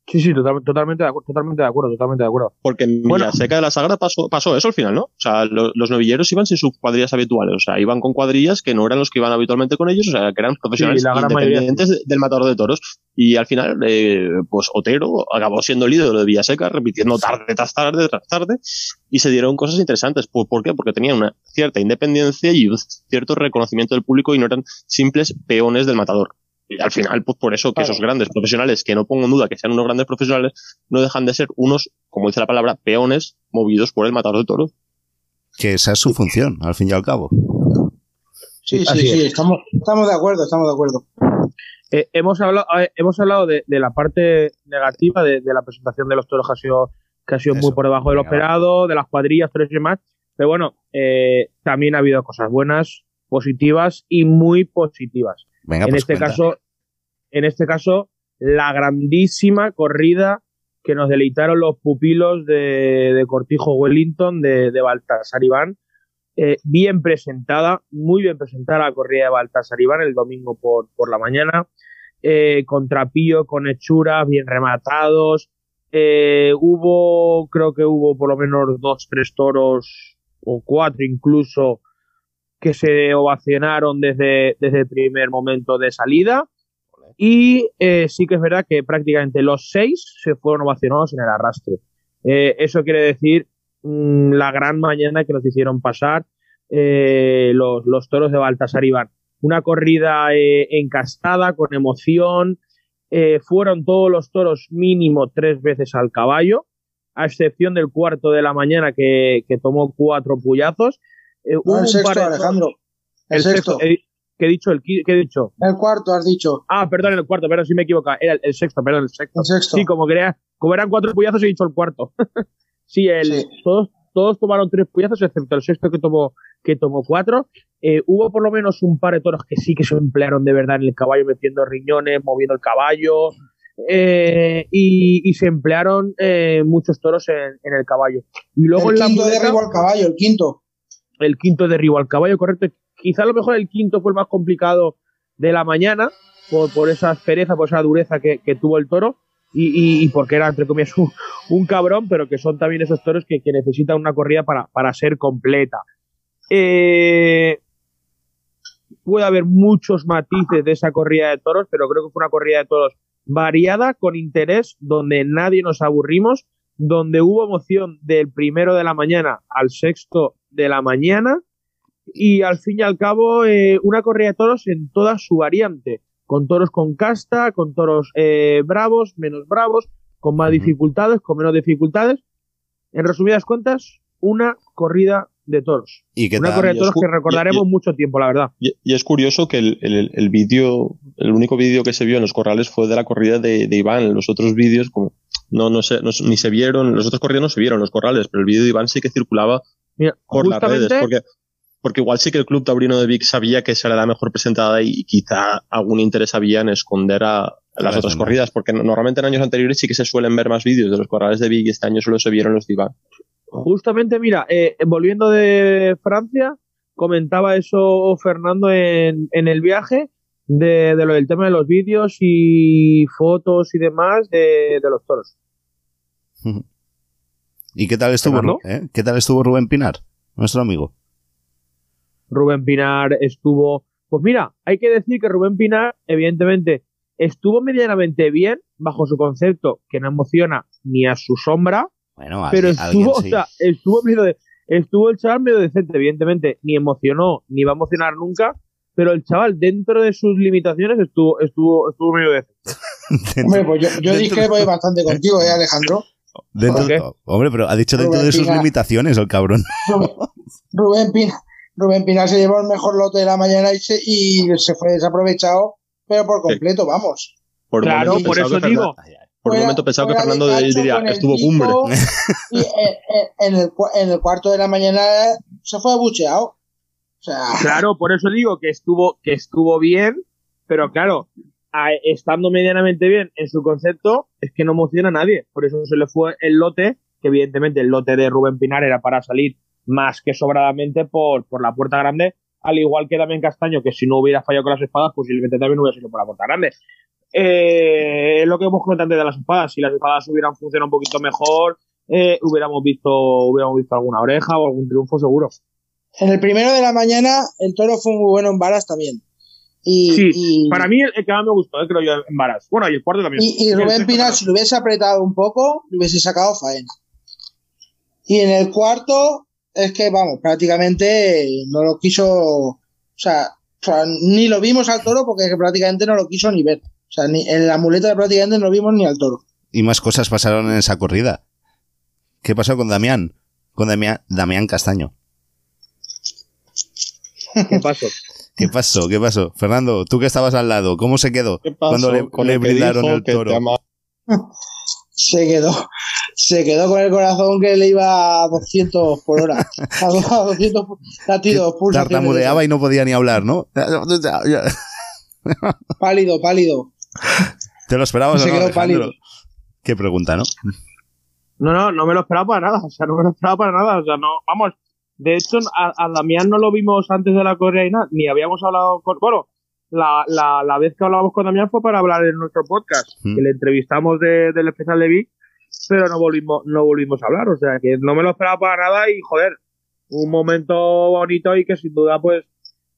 Sí, sí, total- totalmente, de acuerdo, totalmente de acuerdo, totalmente de acuerdo. Porque en Bueno. la seca de la Sagra pasó, pasó eso al final, ¿no? O sea, lo- los novilleros iban sin sus cuadrillas habituales, o sea, iban con cuadrillas que no eran los que iban habitualmente con ellos, o sea, que eran profesionales Sí, mayoría. independientes de- del matador de toros. Y al final, eh, pues Otero acabó siendo ídolo de Villaseca, repitiendo tarde tras tarde tras tarde, y se dieron cosas interesantes. ¿Por, por qué? Porque tenían una cierta independencia y un cierto reconocimiento del público y no eran simples peones del matador. Y al final, pues por eso que Claro. esos grandes profesionales, que no pongo en duda que sean unos grandes profesionales, no dejan de ser unos, como dice la palabra, peones movidos por el matador de toros. Que esa es su función, al fin y al cabo. Sí, sí, Así sí, es. estamos, estamos de acuerdo, estamos de acuerdo. Eh, hemos hablado, eh, hemos hablado de, de la parte negativa de, de la presentación de los toros que ha sido, que ha sido muy por debajo de lo esperado, de las cuadrillas, toros y demás. Pero bueno, eh, también ha habido cosas buenas, positivas y muy positivas. Venga, en pues este cuenta. caso, en este caso, la grandísima corrida que nos deleitaron los pupilos de, de Cortijo Wellington, de, de Baltasar Iván. Eh, bien presentada, muy bien presentada la corrida de Baltasar Iván el domingo por, por la mañana. Eh, con trapillo, con hechuras, bien rematados. Eh, hubo, creo que hubo por lo menos dos, tres toros, o cuatro incluso, que se ovacionaron desde, desde el primer momento de salida. Y eh, sí que es verdad que prácticamente los seis se fueron ovacionados en el arrastre. Eh, eso quiere decir mm, la gran mañana que nos hicieron pasar eh, los, los toros de Baltasar Iván. Una corrida encastada, con emoción. Fueron todos los toros mínimo tres veces al caballo, a excepción del cuarto de la mañana que, que tomó cuatro puyazos. Eh, No, el un sexto, Alejandro. El, el sexto. sexto. eh, ¿Qué he dicho? El, ¿Qué he dicho? El cuarto, has dicho. Ah, perdón, el cuarto, perdón, si me equivoco. Era el, el sexto, perdón, el sexto. El sexto. Sí, como, quería, como eran cuatro puyazos, he dicho el cuarto. sí, el, Sí. Todos, todos tomaron tres puyazos, excepto el sexto que tomó, que tomó cuatro. Eh, hubo por lo menos un par de toros que sí que se emplearon de verdad en el caballo, metiendo riñones, moviendo el caballo. eh, y, y se emplearon eh, muchos toros en, en el caballo. Y luego el en la quinto muleta- derribo al caballo, el quinto. El quinto derribo al caballo, correcto. Quizá a lo mejor el quinto fue el más complicado de la mañana, por, por esa aspereza, por esa dureza que, que tuvo el toro, y, y- y porque era, entre comillas, un, un cabrón, pero que son también esos toros que, que necesitan una corrida para, para ser completa. Eh, puede haber muchos matices de esa corrida de toros, pero creo que fue una corrida de toros variada, con interés, donde nadie nos aburrimos, donde hubo emoción del primero de la mañana al sexto de la mañana, y al fin y al cabo eh, una corrida de toros en toda su variante, con toros con casta, con toros eh, bravos, menos bravos, con más dificultades, con menos dificultades. En resumidas cuentas, una corrida de toros. ¿Y qué Una corrida de toros que recordaremos y- y- mucho tiempo, la verdad. Y, y es curioso que el, el, el vídeo, el único vídeo que se vio en los corrales fue de la corrida de, de Iván. Los otros vídeos, como no, no se, no ni se vieron, los otros corridas no se vieron los corrales, pero el vídeo de Iván sí que circulaba Mira, por las redes, justamente, porque, porque igual sí que el Club Taurino de Vic sabía que esa era la mejor presentada y quizá algún interés había en esconder a, a las otras corridas, porque no- normalmente en años anteriores sí que se suelen ver más vídeos de los corrales de Vic y este año solo se vieron los de Iván. justamente, mira, eh, volviendo de Francia, comentaba eso Fernando en, en el viaje de, de lo del tema de los vídeos y fotos y demás de, de los toros. ¿Y qué tal estuvo, eh? ¿Qué tal estuvo Rubén Pinar, nuestro amigo? Rubén Pinar estuvo. Pues mira, hay que decir que Rubén Pinar, evidentemente, estuvo medianamente bien bajo su concepto que no emociona ni a su sombra, Bueno, pero estuvo, sí. o sea, estuvo de. estuvo el chaval medio decente, evidentemente, ni emocionó, ni va a emocionar nunca, pero el chaval dentro de sus limitaciones estuvo, estuvo, estuvo medio decente. Hombre, pues yo, yo discrepo ahí bastante contigo, ¿eh, Alejandro? Dentro- hombre, pero ha dicho dentro Rubén de sus Pina. limitaciones el cabrón. Rubén Pina, Rubén Pina se llevó el mejor lote de la mañana y se, y se fue desaprovechado, pero por completo, vamos. Por un Claro, momento por pensaba eso que digo. Fernando- Por un momento pensaba que Fernando de- diría, estuvo cumbre. Y en, en- en el, cua- en el cuarto de la mañana se fue abucheado. O sea, Claro, por eso digo que estuvo, que estuvo bien, pero claro, estando medianamente bien en su concepto, es que no emociona a nadie. Por eso se le fue el lote, que evidentemente el lote de Rubén Pinar era para salir más que sobradamente por, por la puerta grande, al igual que Damián Castaño, que si no hubiera fallado con las espadas, posiblemente también hubiera sido por la puerta grande. Eh, lo que hemos comentado antes de las espadas, si las espadas hubieran funcionado un poquito mejor, eh, hubiéramos visto, hubiéramos visto alguna oreja o algún triunfo seguro. en el primero de la mañana el toro fue muy bueno en varas también. Y, Sí, y- Para mí el, el que más me gustó, eh, creo yo, en varas. Bueno, y el cuarto también. Y, Rubén sexto Pina, también. si lo hubiese apretado un poco, le hubiese sacado faena. Y en el cuarto, es que, vamos, prácticamente no lo quiso. O sea, o sea, ni lo vimos al toro porque prácticamente no lo quiso ni ver. O sea, ni, en la muleta prácticamente no vimos ni al toro. Y más cosas pasaron en esa corrida. ¿Qué pasó con Damián? Con Damián, Damián Castaño. ¿Qué pasó? ¿Qué pasó? ¿Qué pasó? Fernando, tú que estabas al lado, ¿cómo se quedó? ¿Qué pasó Cuando le, con le el brindaron el toro. Se quedó, se quedó con el corazón que le iba a 200 por hora. A 200 latidos. Tartamudeaba y no podía ni hablar, ¿no? Pálido, pálido. ¿Te lo esperabas Se o no, quedó Alejandro? pálido. Qué pregunta, ¿no? No, no, no me lo esperaba para nada. O sea, no me lo esperaba para nada. O sea, no, vamos. De hecho, a, a Damián no lo vimos antes de la correa y nada, ni habíamos hablado con. Bueno, la, la, la vez que hablábamos con Damián fue para hablar en nuestro podcast, Mm. que le entrevistamos de- del especial de Vic, pero no volvimos, no volvimos a hablar. O sea, que no me lo esperaba para nada y, joder, un momento bonito y que sin duda, pues,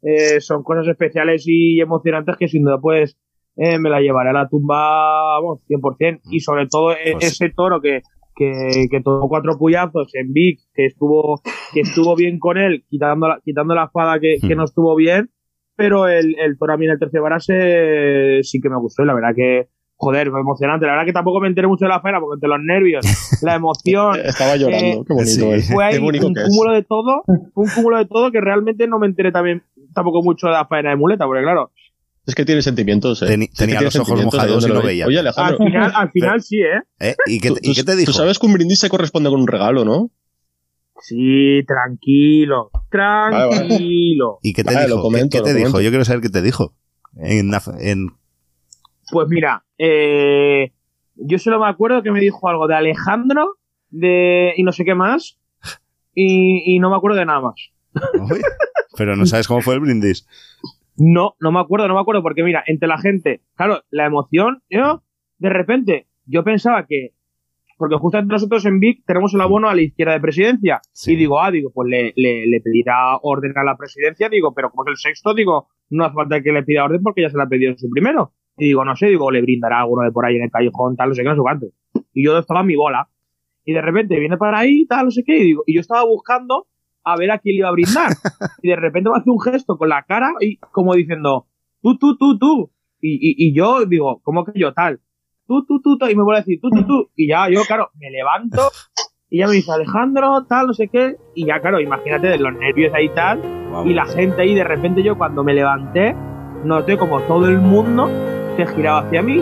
eh, son cosas especiales y emocionantes que sin duda, pues, eh, me la llevaré a la tumba, vamos, 100%. Y sobre todo e- Pues- ese toro que, que, que tomó cuatro puyazos en Vic, que estuvo, que estuvo bien con él, quitando la, quitando la espada que, que Hmm. no estuvo bien, pero el, el toro a mí en el tercer barase sí que me gustó y la verdad que, joder, fue emocionante. La verdad que tampoco me enteré mucho de la pena porque entre los nervios, la emoción, Estaba llorando, Eh, qué bonito sí. es. fue ahí bonito un que es. cúmulo de todo, un cúmulo de todo que realmente no me enteré también tampoco mucho de la faena de muleta, porque claro, Es que tiene sentimientos, eh. Teni- Es que tenía los ojos mojados ¿de y no lo veía. Oye, al final, al final sí, ¿eh? ¿Eh? ¿Y, qué, tú- y qué te dijo? Tú sabes que un brindis se corresponde con un regalo, ¿no? Sí, tranquilo, vale. tranquilo. ¿Y qué te Vale, dijo? lo comento, ¿Qué, qué te lo dijo? Yo quiero saber qué te dijo. En, la- en- Pues mira, eh, yo solo me acuerdo que me dijo algo de Alejandro de y no sé qué más y, y no me acuerdo de nada más. Uy, Pero no sabes cómo fue el brindis. No, no me acuerdo, no me acuerdo porque mira, entre la gente, claro, la emoción, yo de repente yo pensaba que porque justamente nosotros en Vic tenemos el abono a la izquierda de presidencia Sí. y digo, ah, digo, pues le, le, le pedirá orden a la presidencia, digo, pero como es el sexto, digo, no hace falta que le pida orden porque ya se la ha pedido en su primero. Y digo, no sé, digo, le brindará alguno de por ahí en el callejón, tal, no sé qué, no sé cuánto. Y yo estaba en mi bola. Y de repente viene para ahí, tal, no sé qué, y digo, y yo estaba buscando a ver a quién le iba a brindar. y de repente me hace un gesto con la cara y como diciendo, tú, tú, tú, tú. Y, y, y yo digo, ¿cómo que yo tal? Tú, tú, tú, tú. Y me vuelve a decir, tú, tú, tú. Y ya yo, claro, me levanto y ya me dice, Alejandro, tal, no sé qué. Y ya, claro, imagínate de los nervios ahí tal. Y la gente ahí, de repente yo cuando me levanté, noté como todo el mundo se giraba hacia mí.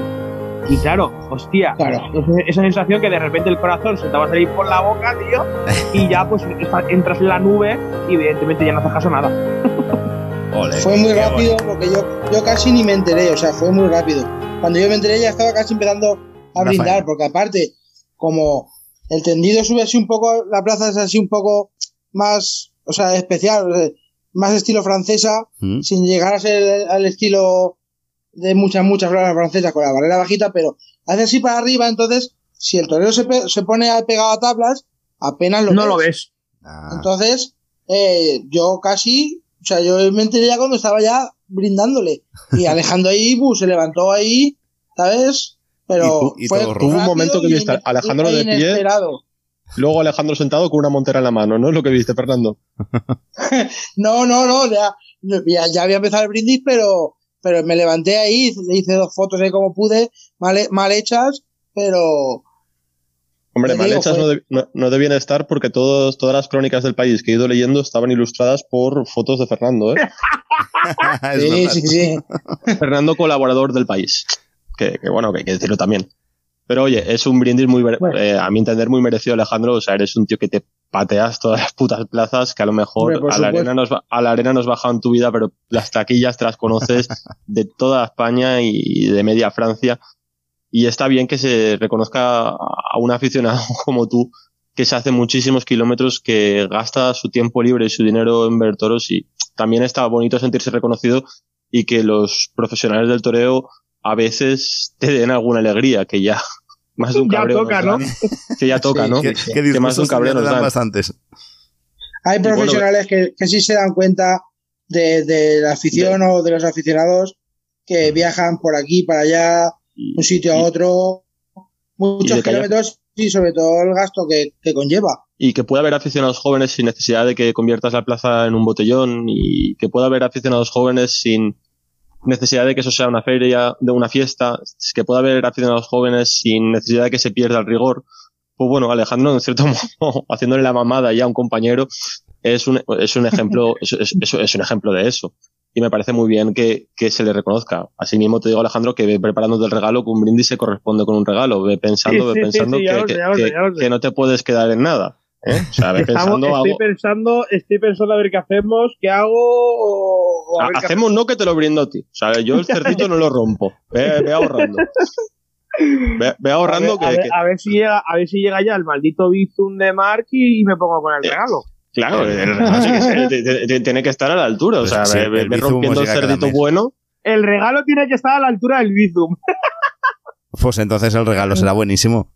Y claro, hostia, Claro. esa, sensación que de repente el corazón se te va a salir por la boca, tío, y ya pues entras en la nube y evidentemente ya no haces caso nada. Ole, Fue muy rápido porque yo, yo casi ni me enteré, o sea, fue muy rápido. Cuando yo me enteré ya estaba casi empezando a brindar, porque aparte, como el tendido sube así un poco, la plaza es así un poco más, o sea, especial, o sea, más estilo francesa, ¿Mm? sin llegar a ser al estilo de muchas, muchas flores francesas con la barrera bajita, pero hace así para arriba, entonces, si el torero se, pe- se pone pegado a tablas, apenas lo no ves. lo ves. Ah, Entonces, eh, yo casi, o sea, yo me enteré ya cuando estaba ya brindándole. Y Alejandro ahí bu, se levantó ahí, ¿sabes? Pero Y fue. Tuvo un momento que viste Alejandro de pie. Luego Alejandro sentado con una montera en la mano, ¿no es lo que viste, Fernando? No, no, no, ya, ya, ya había empezado el brindis, pero, pero me levanté ahí, le hice dos fotos ahí como pude, mal, mal hechas, pero Hombre, mal digo, hechas no, no, no debían estar porque todos, todas las crónicas del país que he ido leyendo estaban ilustradas por fotos de Fernando, ¿eh? Sí, sí, sí. Fernando, colaborador del país. Que, que bueno, que hay que decirlo también. Pero oye, es un brindis muy, Bueno. eh, a mi entender, muy merecido, Alejandro. O sea, eres un tío que te pateas todas las putas plazas, que a lo mejor Hombre, a, la arena nos, a la arena nos baja en tu vida, pero las taquillas te las conoces de toda España y de media Francia. Y está bien que se reconozca a un aficionado como tú, que se hace muchísimos kilómetros, que gasta su tiempo libre y su dinero en ver toros y también está bonito sentirse reconocido y que los profesionales del toreo a veces te den alguna alegría, que ya más de un Ya toca. ¿no? Que ya toca, Sí, ¿no? ¿Qué, Sí, qué Que más de un cabreo nos dan dan. bastantes. Hay bueno, profesionales que, que sí se dan cuenta de, de la afición o de los aficionados que viajan por aquí, para allá, Y- un sitio a otro, muchos kilómetros y sobre todo el gasto que, que conlleva. y que pueda haber aficionados jóvenes sin necesidad de que conviertas la plaza en un botellón y que pueda haber aficionados jóvenes sin necesidad de que eso sea una feria, de una fiesta, que pueda haber aficionados jóvenes sin necesidad de que se pierda el rigor. Pues bueno, Alejandro, en cierto modo, haciéndole la mamada ya a un compañero, es un, es un ejemplo, es, es- es- un ejemplo de eso. Y me parece muy bien que, que se le reconozca. Asimismo te digo, Alejandro, que ve preparándote el regalo, que un brindis se corresponde con un regalo. Ve pensando, Sí, ve sí, pensando sí, que, que- que no te puedes quedar en nada. ¿Eh? O sea, ve Estamos- pensando, estoy hago- pensando, estoy pensando a ver qué hacemos, qué hago o, o a ver qué hacemos no que te lo brindo a ti. O sea, yo el cerdito no lo rompo. Ve, ve ahorrando. Ve, ve a ahorrando ver, a que, ver- que- a ver si llega, a ver si llega ya el maldito Bizum de Mark y, y me pongo con el regalo. claro, el regalo sí que te- tiene que estar a la altura. O sea, Pues sí, ve, ve- el rompiendo os el cerdito bueno. El regalo tiene que estar a la altura del Bizum. Pues entonces el regalo será buenísimo.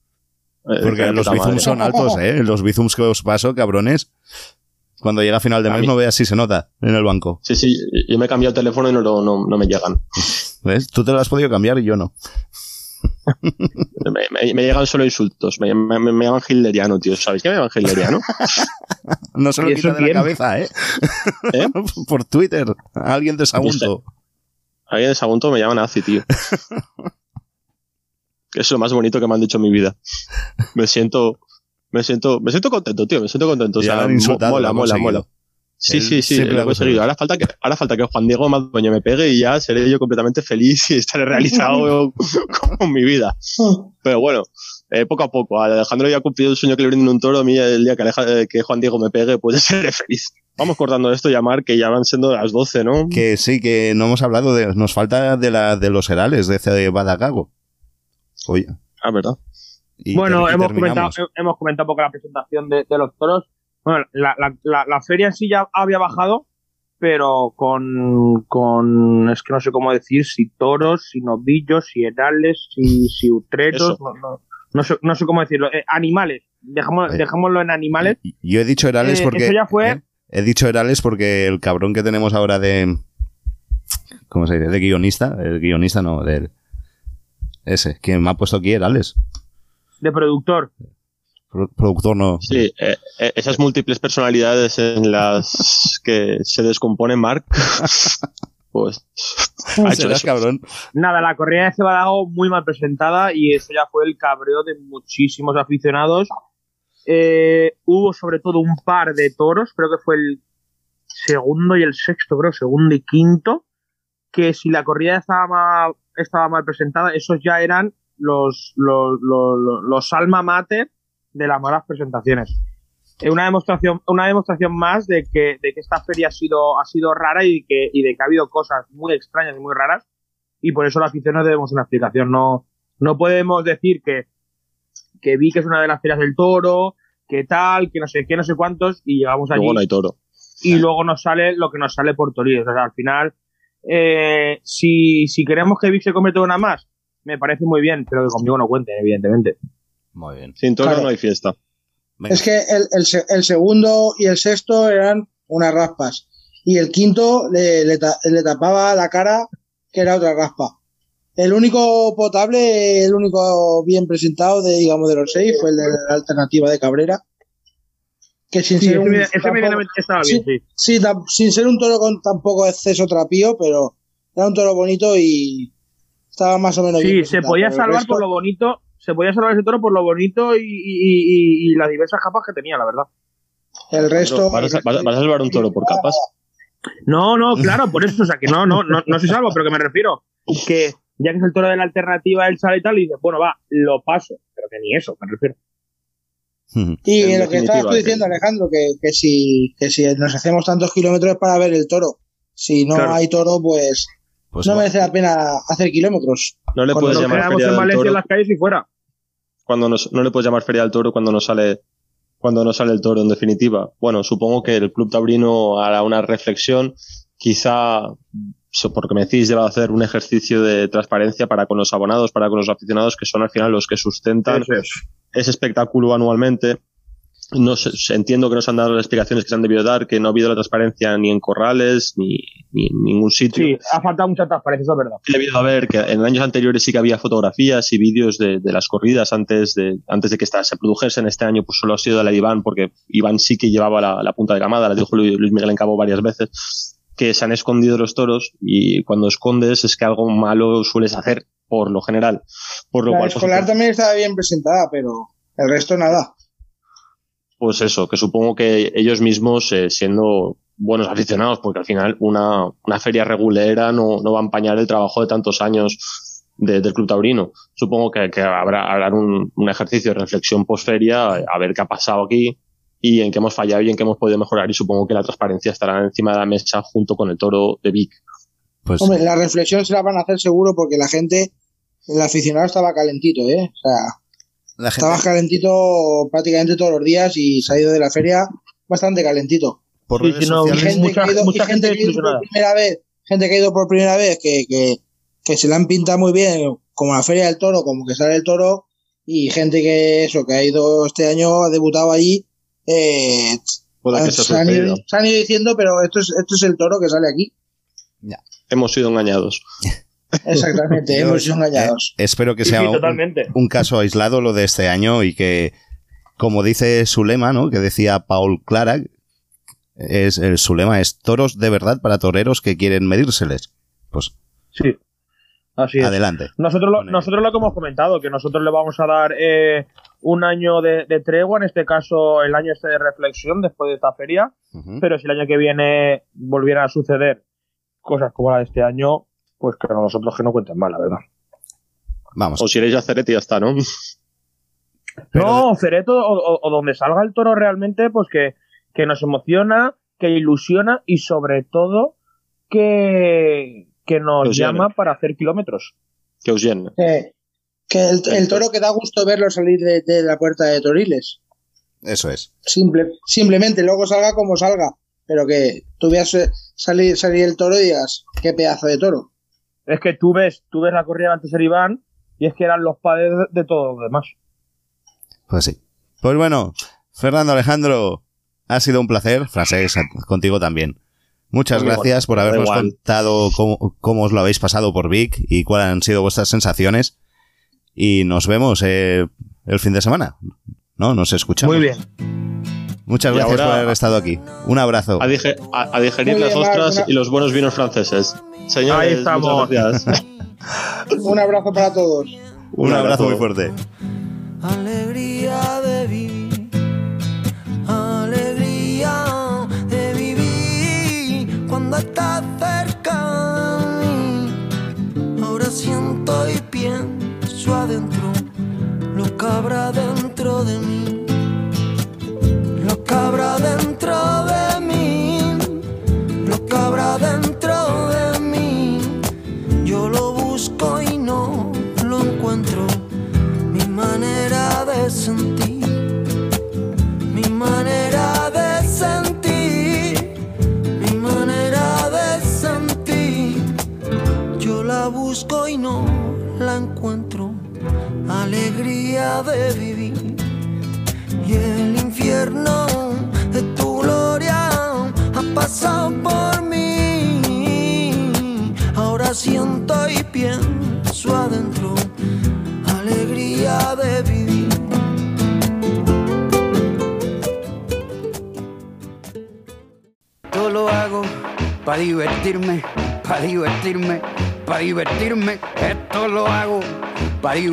Eh, Porque los bizums son altos, ¿eh? Los bizums que os paso, cabrones. Cuando llega a final de A mes mí- no veas si se nota en el banco. Sí, sí, yo me he cambiado el teléfono y no, lo- no, no me llegan. ¿Ves? Tú te lo has podido cambiar y yo no. Me, me- me llegan solo insultos. Me, me, me llaman hilderiano, tío. ¿Sabéis que me llaman hilderiano? No se lo ¿Y eso quita de la cabeza, ¿eh? ¿Eh? Por Twitter. Alguien de Sagunto. Alguien de Sagunto me llama nazi, tío. Que es lo más bonito que me han dicho en mi vida. Me siento, me siento, me siento contento, tío. Me siento contento. O sea, mola, mola, mola. Sí, sí, sí, lo he conseguido. Ahora falta que, ahora falta que Juan Diego Madueño me pegue y ya seré yo completamente feliz y estaré realizado con mi vida. Pero bueno, eh, poco a poco. Alejandro ya ha cumplido el sueño que le brinden un toro. A mí el día que, Aleja- eh, que Juan Diego me pegue, pues seré feliz. Vamos cortando esto y llamar, que ya van siendo las 12, ¿no? Que sí, que no hemos hablado de. Nos falta de la de los herales de ese Badagago. Oye. Ah, ¿verdad? y bueno, hemos comentado, hemos comentado un poco la presentación de, de los toros. Bueno, la, la, la, la feria en sí ya había bajado, pero con, con, es que no sé cómo decir, si toros, si novillos, si herales, si, si utreros, Eso. no, no, no sé, no sé cómo decirlo, eh, animales, Dejamos, Eh, dejémoslo en animales. Yo he dicho herales Eh, porque. eso ya fue- ¿eh? He dicho herales porque el cabrón que tenemos ahora de. ¿Cómo se dice? De guionista. El guionista no, del. Ese, que me ha puesto aquí herales. de productor. Pro- productor no. Sí, eh, eh, esas múltiples personalidades en las que se descompone Mark, pues ha hecho eso. cabrón. Nada, la corrida de Cebadago muy mal presentada y eso ya fue el cabreo de muchísimos aficionados. Eh, hubo sobre todo un par de toros, creo que fue el segundo y el sexto, creo, segundo y quinto, que si la corrida estaba mal, estaba mal presentada, esos ya eran los, los, los, los, alma mater de las malas presentaciones. Eh, Una demostración, una demostración más de que, de que esta feria ha sido, ha sido rara y, que, y de que ha habido cosas muy extrañas y muy raras y por eso la afición nos debemos una explicación. No, no podemos decir que, que vi que es una de las ferias del toro, que tal, que no sé qué, no sé cuántos, y llegamos allí Luego no hay toro. y luego nos sale lo que nos sale por Toriles. O sea, al final, eh, si, si queremos que Vic se convierta en una más, me parece muy bien, pero que conmigo no cuente, evidentemente. Muy bien. Sin toro Claro. no hay fiesta. Venga. Es que el, el se- el segundo y el sexto eran unas raspas. Y el quinto le, le ta- le tapaba la cara, que era otra raspa. El único potable, el único bien presentado de, digamos, de los seis fue el de la alternativa de Cabrera, que sin Sí, ser ese, un, ese tampoco- medianamente estaba bien, sí. sí, tam- sin ser un toro con tampoco exceso trapío, pero era un toro bonito y estaba más o menos bien Sí, se podía salvar resto- por lo bonito, se podía salvar ese toro por lo bonito y, y- y- y las diversas capas que tenía, la verdad. El resto. ¿Vas a, vas a- vas a salvar un toro por capas? No, no, claro, por eso, o sea, que no, no, no, no se salvo, pero que me refiero que ya que es el toro de la alternativa, él sale y tal, y dice, bueno, va, lo paso, pero que ni eso, me refiero. Y En lo que estabas tú que- diciendo, Alejandro, que, que, si, que si nos hacemos tantos kilómetros para ver el toro, si no Claro. hay toro, pues, Pues no merece la pena hacer kilómetros. No le Cuando puedes Nos llamar quedamos feria en del Valencia toro en las calles y fuera. cuando nos- no le puedes llamar feria del toro cuando no sale cuando no sale el toro en definitiva. Bueno, supongo que el club taurino hará una reflexión, quizá porque me decís deba hacer un ejercicio de transparencia para con los abonados, para con los aficionados que son al final los que sustentan es. ese espectáculo anualmente. No sé, se- entiendo que nos han dado las explicaciones que se han debido dar, que no ha habido la transparencia ni en corrales ni, ni en ningún sitio. Sí, ha faltado mucha transparencia, eso es verdad. Ha debido haber que en años anteriores sí que había fotografías y vídeos de, de las corridas antes de antes de que esta, se produjesen este año pues solo ha sido de la de Iván porque Iván sí que llevaba la, la punta de camada la dijo Lu- Luis Miguel en Cabo varias veces que se han escondido los toros y cuando escondes es que algo malo sueles hacer por lo general por lo La cual pues, escolar también estaba bien presentada, pero el resto nada. pues eso, que supongo que ellos mismos, eh, siendo buenos aficionados, porque al final una, una feria regulera no, no va a empañar el trabajo de tantos años de- del Club Taurino. Supongo que, que habrá, habrá un, un ejercicio de reflexión post-feria, eh, a ver qué ha pasado aquí y en qué hemos fallado y en qué hemos podido mejorar. Y supongo que la transparencia estará encima de la mesa junto con el toro de Vic. pues Hombre, la reflexión se la van a hacer seguro porque la gente, el aficionado estaba calentito, ¿eh? O sea, la gente, estaba calentito prácticamente todos los días y se ha ido de la feria bastante calentito. por Sí, redes no, sociales, gente mucha- que ha ido, mucha gente gente que ha ido por primera vez, gente que ha ido por primera vez, que, que, que se la han pintado muy bien, como la Feria del Toro, como que sale el toro, y gente que eso, que ha ido este año, ha debutado allí, eh, que se, han ido, sorprendido. se han ido diciendo, pero esto es, esto es el toro que sale aquí. Hemos sido engañados. Exactamente, hemos sido engañados. eh, espero que Sí, sea sí, un- totalmente. un caso aislado lo de este año y que, como dice su lema, ¿no? Que decía Paul Clara, es, el, su lema es toros de verdad para toreros que quieren medírseles. Pues Sí, así es. adelante. Nosotros lo, nosotros lo que hemos comentado, que nosotros le vamos a dar eh, un año de, de tregua, en este caso el año este de reflexión después de esta feria, pero si el año que viene volviera a suceder cosas como la de este año, pues que nosotros que no cuenten mal, la verdad. Vamos. Os iréis a Ceretti y ya está, ¿no? Pero no, Fereto o, o- o donde salga el toro realmente, pues que, que nos emociona, que ilusiona y sobre todo que, que nos llama para hacer kilómetros. Que os llene. Eh, que el, el toro que da gusto verlo salir de, de la puerta de Toriles. Eso es. Simple, simplemente, luego salga como salga, pero que tú veas eh, salir, salir el toro y digas, qué pedazo de toro. Es que tú ves, tú ves la corrida antes de Iván y es que eran los padres de, de todos los demás. Pues sí. Pues bueno, Fernando Alejandro, ha sido un placer. Francés, contigo también. Muchas Muy gracias por habernos contado cómo, cómo os lo habéis pasado por Vic y cuáles han sido vuestras sensaciones. Y nos vemos eh, el fin de semana. ¿No? Nos escuchamos. Muy bien. Muchas Y gracias ahora- por haber estado aquí. Un abrazo. A, dige- a- a digerir las ostras una- y los buenos vinos franceses. Señores, Ahí estamos. muchas gracias. Un abrazo para todos. Un abrazo muy fuerte. Alegría de vivir, alegría de vivir cuando estás adentro lo que dentro de mí, lo que dentro de mí, lo que dentro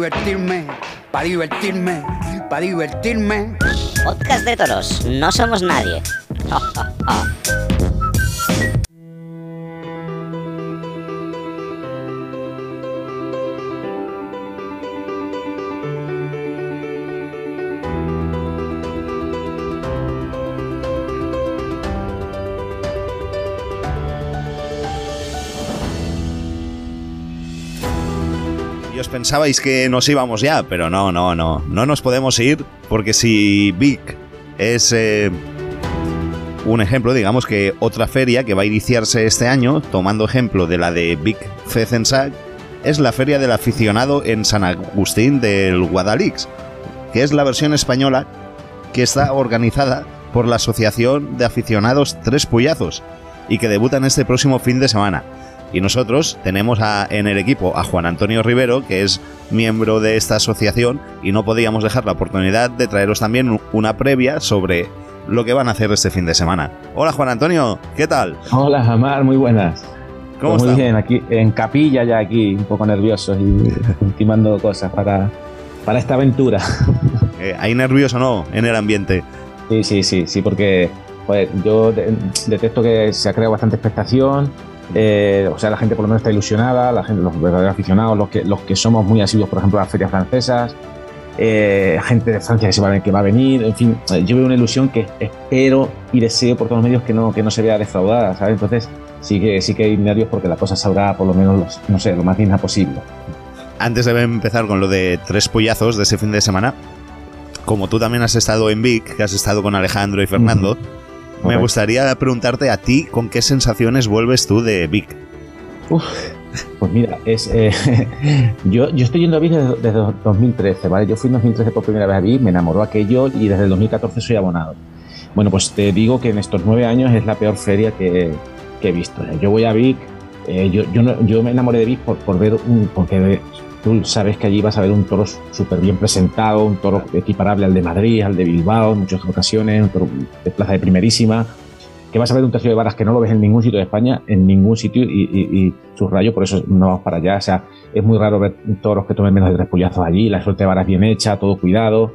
divertirme, para divertirme, para divertirme. Podcast de toros, no somos nadie. pensabais que nos íbamos ya, pero no, no, no. No nos podemos ir porque si Vic es eh, un ejemplo, digamos que otra feria que va a iniciarse este año, tomando ejemplo de la de Vic Fezensac, es la feria del aficionado en San Agustín del Guadalix, que es la versión española que está organizada por la Asociación de Aficionados Tres Puyazos y que debutan este próximo fin de semana. Y nosotros tenemos a- en el equipo a Juan Antonio Rivero, que es miembro de esta asociación, y no podíamos dejar la oportunidad de traeros también una previa sobre lo que van a hacer este fin de semana. Hola Juan Antonio, ¿qué tal? Hola, Amar, muy buenas. ¿Cómo Pues muy bien, aquí en capilla ya aquí, un poco nerviosos y ultimando cosas para, para esta aventura. Eh, ¿Hay nervios o no en el ambiente? Sí, sí, sí, sí, porque yo de- detecto que se ha creado bastante expectación. Eh, o sea, la gente por lo menos está ilusionada, la gente, los verdaderos aficionados, los que, los que somos muy asiduos, por ejemplo, a las ferias francesas, eh, gente de Francia que, se va, a- que va a venir, en fin, eh, yo veo una ilusión que espero y deseo por todos los medios que no, que no se vea defraudada, ¿sabes? Entonces sí que, sí que hay nervios porque la cosa saldrá por lo menos, los- no sé, lo más digna posible. Antes de empezar con lo de tres pollazos de ese fin de semana, como tú también has estado en Vic, que has estado con Alejandro y Fernando, me gustaría preguntarte a ti con qué sensaciones vuelves tú de Vic. Pues mira, es, eh, yo, yo estoy yendo a Vic desde, desde 2013, ¿vale? Yo fui en 2013 por primera vez a Vic, me enamoró aquello y desde el 2014 soy abonado. Bueno, pues te digo que en estos nueve años es la peor feria que, que he visto. Yo voy a Vic, eh, yo, yo, no- yo me enamoré de Vic por, por ver un... Porque tú sabes que allí vas a ver un toro súper bien presentado, un toro equiparable al de Madrid, al de Bilbao en muchas ocasiones, un toro de plaza de primerísima que vas a ver un tercio de varas que no lo ves en ningún sitio de España, en ningún sitio, y, y, y subrayo, por eso no vamos para allá. O sea, es muy raro ver toros que tomen menos de tres puñazos allí, la suerte de varas bien hecha, todo cuidado.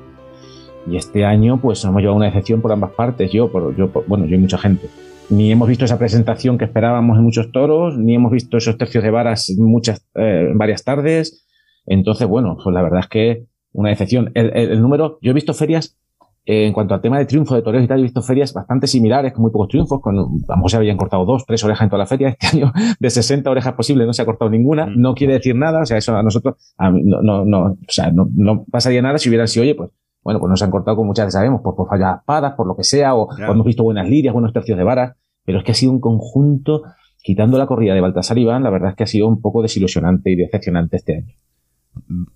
Y este año, pues nos hemos llevado una decepción por ambas partes. Yo, por, yo por- bueno, yo y mucha gente. Ni hemos visto esa presentación que esperábamos en muchos toros, ni hemos visto esos tercios de varas muchas, eh, varias tardes. Entonces, bueno, pues la verdad es que una decepción. El, el- el número, yo he visto ferias eh, en cuanto al tema de triunfo de toreros y tal, he visto ferias bastante similares, con muy pocos triunfos, con, a lo mejor se habían cortado dos, tres orejas en toda la feria. Este año, de 60 orejas posibles, no se ha cortado ninguna. Mm. No quiere decir nada, o sea, eso a nosotros, a mí no, no, no, o sea, no, no pasaría nada si hubieran sido, oye, pues, bueno, pues nos han cortado, como muchas veces sabemos, por, por fallas espadas, por lo que sea, o, Claro. o hemos visto buenas lidias, buenos tercios de vara, pero es que ha sido un conjunto, quitando la corrida de Baltasar Iván, la verdad es que ha sido un poco desilusionante y decepcionante este año.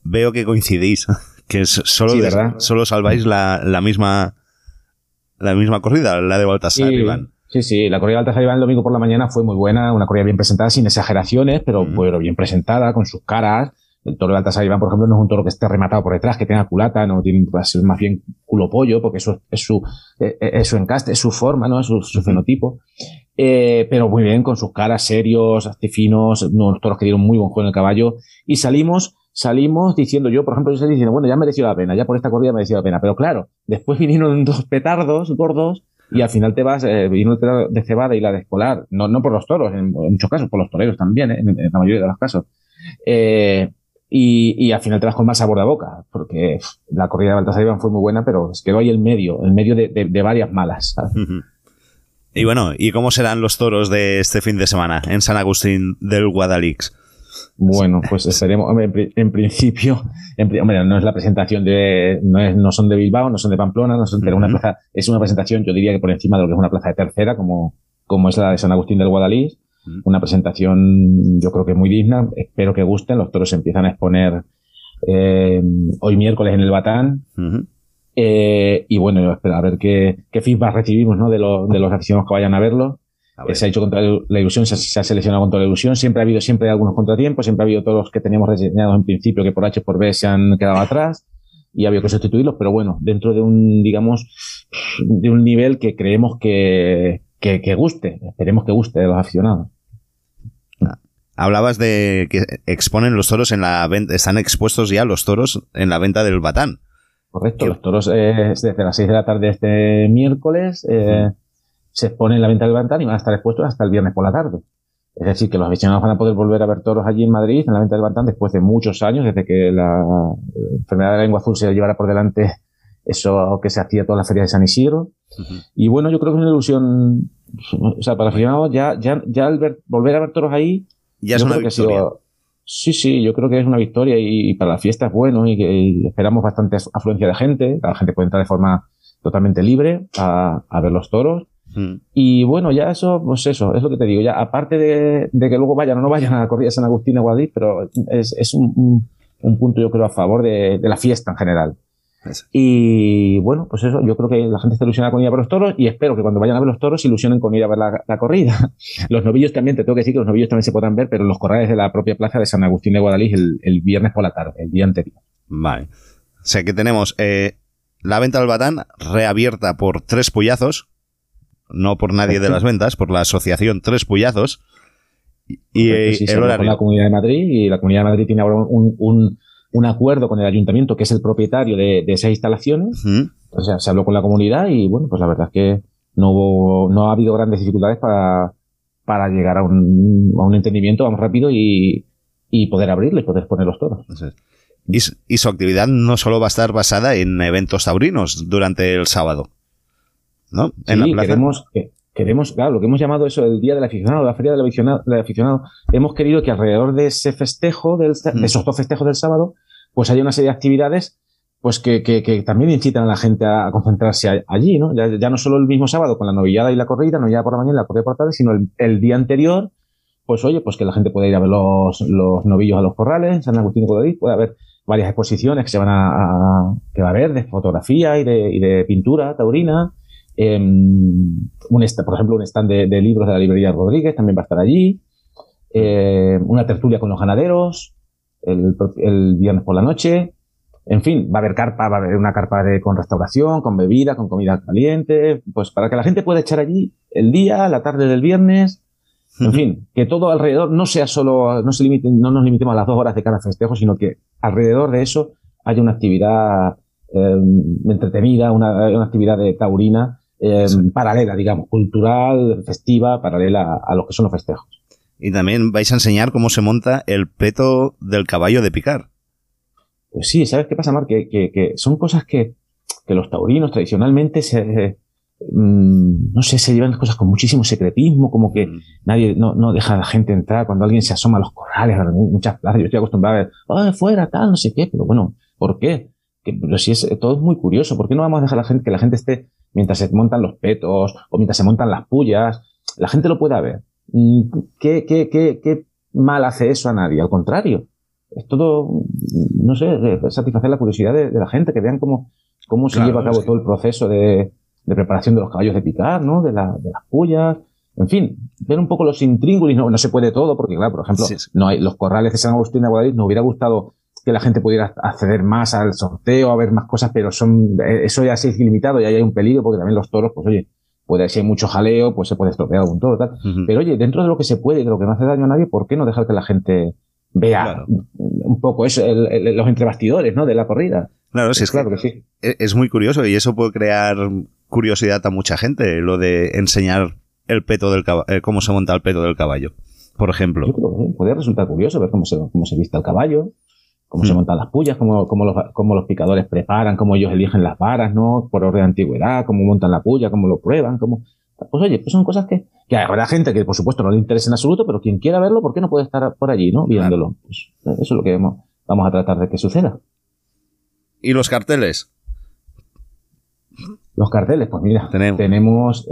Veo que coincidís, que es solo, Sí, ¿verdad? solo salváis la, la misma la misma corrida, la de Baltasar, Sí, Iván. Sí, sí, la corrida de Baltasar Iván el domingo por la mañana fue muy buena, una corrida bien presentada, sin exageraciones, pero, pero bien presentada, con sus caras. El toro de Baltasar Iván, por ejemplo, no es un toro que esté rematado por detrás, que tenga culata, no tiene va a ser más bien culo pollo, porque eso es su, eh, eh, es su encaste, es su forma, ¿no? Es su, su fenotipo. Eh, pero muy bien, con sus caras serios, finos, unos toros que dieron muy buen juego en el caballo. Y salimos, salimos diciendo, yo, por ejemplo, yo salí diciendo, bueno, ya mereció la pena, ya por esta corrida mereció la pena. Pero claro, después vinieron dos petardos gordos y al final te vas, eh, vino de cebada y la de escolar, no, no por los toros, en, muchos casos, por los toreros también, eh, en, la mayoría de los casos. Eh, y, y al final te vas con más sabor de boca, porque la corrida de Baltasar Iván fue muy buena, pero quedó ahí el medio, el medio de, de- varias malas. Y bueno, ¿y cómo serán los toros de este fin de semana en San Agustín del Guadalix? Bueno, pues esperemos. Hombre, en, pri- en principio, en hombre, no es la presentación de, no, es- no son de Bilbao, no son de Pamplona, no son, pero una plaza, es una presentación, yo diría que por encima de lo que es una plaza de tercera, como, como es la de San Agustín del Guadalís. Una presentación, yo creo que muy digna. Espero que gusten. Los toros se empiezan a exponer eh, hoy miércoles en el Batán. Eh, y bueno, espero a ver qué, qué feedback recibimos ¿no? de, los de los aficionados que vayan a verlo. A ver. Se ha hecho contra la ilusión, se, se ha seleccionado contra la ilusión. Siempre ha habido siempre algunos contratiempos, siempre ha habido todos los que teníamos reseñados en principio que por H por B se han quedado atrás y ha habido que sustituirlos, pero bueno, dentro de un, digamos, de un nivel que creemos que, que, que guste, esperemos que guste de los aficionados. Hablabas de que exponen los toros en la venta, están expuestos ya los toros en la venta del Batán. Correcto, los toros eh, desde las 6 de la tarde este miércoles eh, se exponen en la venta del Batán y van a estar expuestos hasta el viernes por la tarde. Es decir, que los aficionados van a poder volver a ver toros allí en Madrid, en la venta del Batán, después de muchos años, desde que la enfermedad de la lengua azul se llevara por delante eso que se hacía toda la feria de San Isidro. Y bueno, yo creo que es una ilusión, o sea, para los aficionados ya, ya, ya al ver, volver a ver toros ahí, Ya es una sido- victoria. sí, sí, yo creo que es una victoria y, y para la fiesta es bueno y que y esperamos bastante afluencia de gente. La gente puede entrar de forma totalmente libre a, a ver los toros. Mm. Y bueno, ya eso, pues eso, es lo que te digo. Ya aparte de, de que luego vayan o no vayan a la corrida de San Agustín o Guadix, pero es, es un, un- un punto, yo creo, a favor de, de la fiesta en general. Eso. Y bueno, pues eso, yo creo que la gente está ilusionada con ir a ver los toros y espero que cuando vayan a ver los toros se ilusionen con ir a ver la, la corrida. Los novillos también, te tengo que decir que los novillos también se podrán ver, pero en los corrales de la propia plaza de San Agustín de Guadalix el, el viernes por la tarde, el día anterior. Vale. O sea que tenemos eh, la venta del Batán reabierta por tres puyazos, no por nadie de las ventas, por la asociación Tres Puyazos. Y, eh, sí, se el horario. la Comunidad de Madrid y la Comunidad de Madrid tiene ahora un, un, un acuerdo con el ayuntamiento, que es el propietario de, de esas instalaciones. O sea, se habló con la comunidad y bueno, pues la verdad es que no hubo, no ha habido grandes dificultades para, para llegar a un, a un entendimiento, vamos rápido y, y poder abrirle y poder poner los toros. Eso es. Y, s- y su actividad no solo va a estar basada en eventos taurinos durante el sábado. ¿No? En la Sí, plaza. queremos, que- queremos, claro, lo que hemos llamado eso el Día del Aficionado, la Feria del Aficionado, del aficionado hemos querido que alrededor de ese festejo, del, Mm. de esos dos festejos del sábado, pues haya una serie de actividades pues que, que, que también incitan a la gente a, concentrarse allí, ¿no? Ya, ya no solo el mismo sábado con la novillada y la corrida, no ya por la mañana y la corrida por la tarde, sino el, el día anterior, pues oye, pues que la gente pueda ir a ver los, los novillos a los corrales, San Agustín de Guadalix, puede haber varias exposiciones que se van a, a- que va a haber de fotografía y de, y de pintura taurina. Eh, un por ejemplo, un stand de, de libros de la librería Rodríguez también va a estar allí. Eh, una tertulia con los ganaderos el, viernes por la noche. En fin, va a haber carpa, va a haber una carpa de, con restauración, con bebida, con comida caliente, pues para que la gente pueda echar allí el día, la tarde del viernes. En fin, que todo alrededor no sea solo, no se limite, no nos limitemos a las dos horas de cada festejo, sino que alrededor de eso haya una actividad eh, entretenida, una, una actividad de taurina eh, paralela, digamos, cultural, festiva, paralela a, a lo que son los festejos. Y también vais a enseñar cómo se monta el peto del caballo de picar. Pues sí, ¿sabes qué pasa, Mar? Que, que, que son cosas que, que los taurinos tradicionalmente se, mm, no sé, se llevan las cosas con muchísimo secretismo, como que nadie, no, no deja a la gente entrar cuando alguien se asoma a los corrales, a muchas plazas, yo estoy acostumbrado a ver, "Ah, fuera, tal, no sé qué, pero bueno, ¿por qué? Que, pero si es, todo es muy curioso, ¿por qué no vamos a dejar a la gente, que la gente esté, mientras se montan los petos, o mientras se montan las pullas, la gente lo pueda ver? Mm, ¿Qué, qué, qué, qué mal hace eso a nadie? Al contrario, es todo, mm, no sé, satisfacer la curiosidad de, de la gente, que vean cómo, cómo se Claro, lleva a cabo sí. todo el proceso de, de preparación de los caballos de picar, ¿no? De, la, de las pullas, en fin, ver un poco los intríngulis, no, no se puede todo, porque claro, por ejemplo, Sí, sí. no hay los corrales de San Agustín de Guadalix, nos hubiera gustado que la gente pudiera acceder más al sorteo, a ver más cosas, pero son, eh, eso ya sí es ilimitado y ahí hay un peligro, porque también los toros, pues oye, puede, si hay mucho jaleo, pues se puede estropear algún toro, tal. Pero oye, dentro de lo que se puede y de lo que no hace daño a nadie, ¿por qué no dejar que la gente vea Claro. un poco eso, el- el- los entrebastidores, ¿no? De la corrida. Claro, sí, es claro que que sí. e- es muy curioso y eso puede crear curiosidad a mucha gente, lo de enseñar el peto del caballo, cómo se monta el peto del caballo, por ejemplo. Yo creo que sí, puede resultar curioso ver cómo se, cómo se viste el caballo, cómo se Mm. montan las pullas, cómo, cómo, los, cómo los picadores preparan, cómo ellos eligen las varas, ¿no? Por orden de antigüedad, cómo montan la puya, cómo lo prueban, cómo... Pues oye, pues son cosas que, que habrá gente que por supuesto no le interesa en absoluto, pero quien quiera verlo, ¿por qué no puede estar por allí, ¿no? Viéndolo. Pues eso es lo que vamos, vamos a tratar de que suceda. ¿Y los carteles? Los carteles, pues mira, Tenemos. tenemos,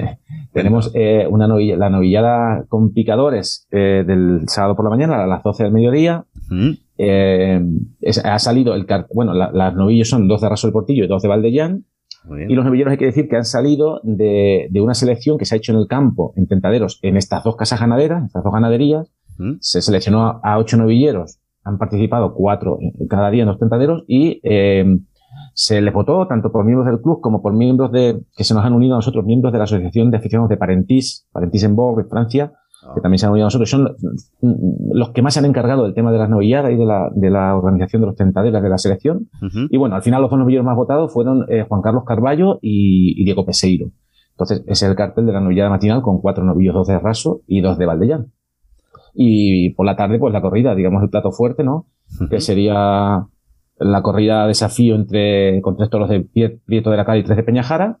tenemos eh, una novilla, la novillada con picadores eh, del sábado por la mañana a las 12 del mediodía. ¿Mm? Eh, es- ha salido el bueno, la- las novillos son dos de Raso del Portillo y dos de Valdellán. Y los novilleros hay que decir que han salido de, de una selección que se ha hecho en el campo, en tentaderos, en estas dos casas ganaderas, estas dos ganaderías. ¿Mm? Se seleccionó a, a ocho novilleros, han participado cuatro eh, cada día en los tentaderos y eh, se les votó tanto por miembros del club como por miembros de que se nos han unido a nosotros, miembros de la Asociación de Aficionados de Parentis, Parentis en Bourg, en Francia, que también se han unido a nosotros. Son los que más se han encargado del tema de las novilladas y de la, de la organización de los tentaderas de la selección. Y bueno, al final los dos novillos más votados fueron eh, Juan Carlos Carballo y, y Diego Peseiro. Entonces, es el cartel de la novillada matinal con cuatro novillos, dos de Raso y dos de Valdellán. Y por la tarde, pues la corrida, digamos el plato fuerte, ¿no? Que sería la corrida desafío entre, con tres toros de Prieto de la Cara y tres de Peñajara.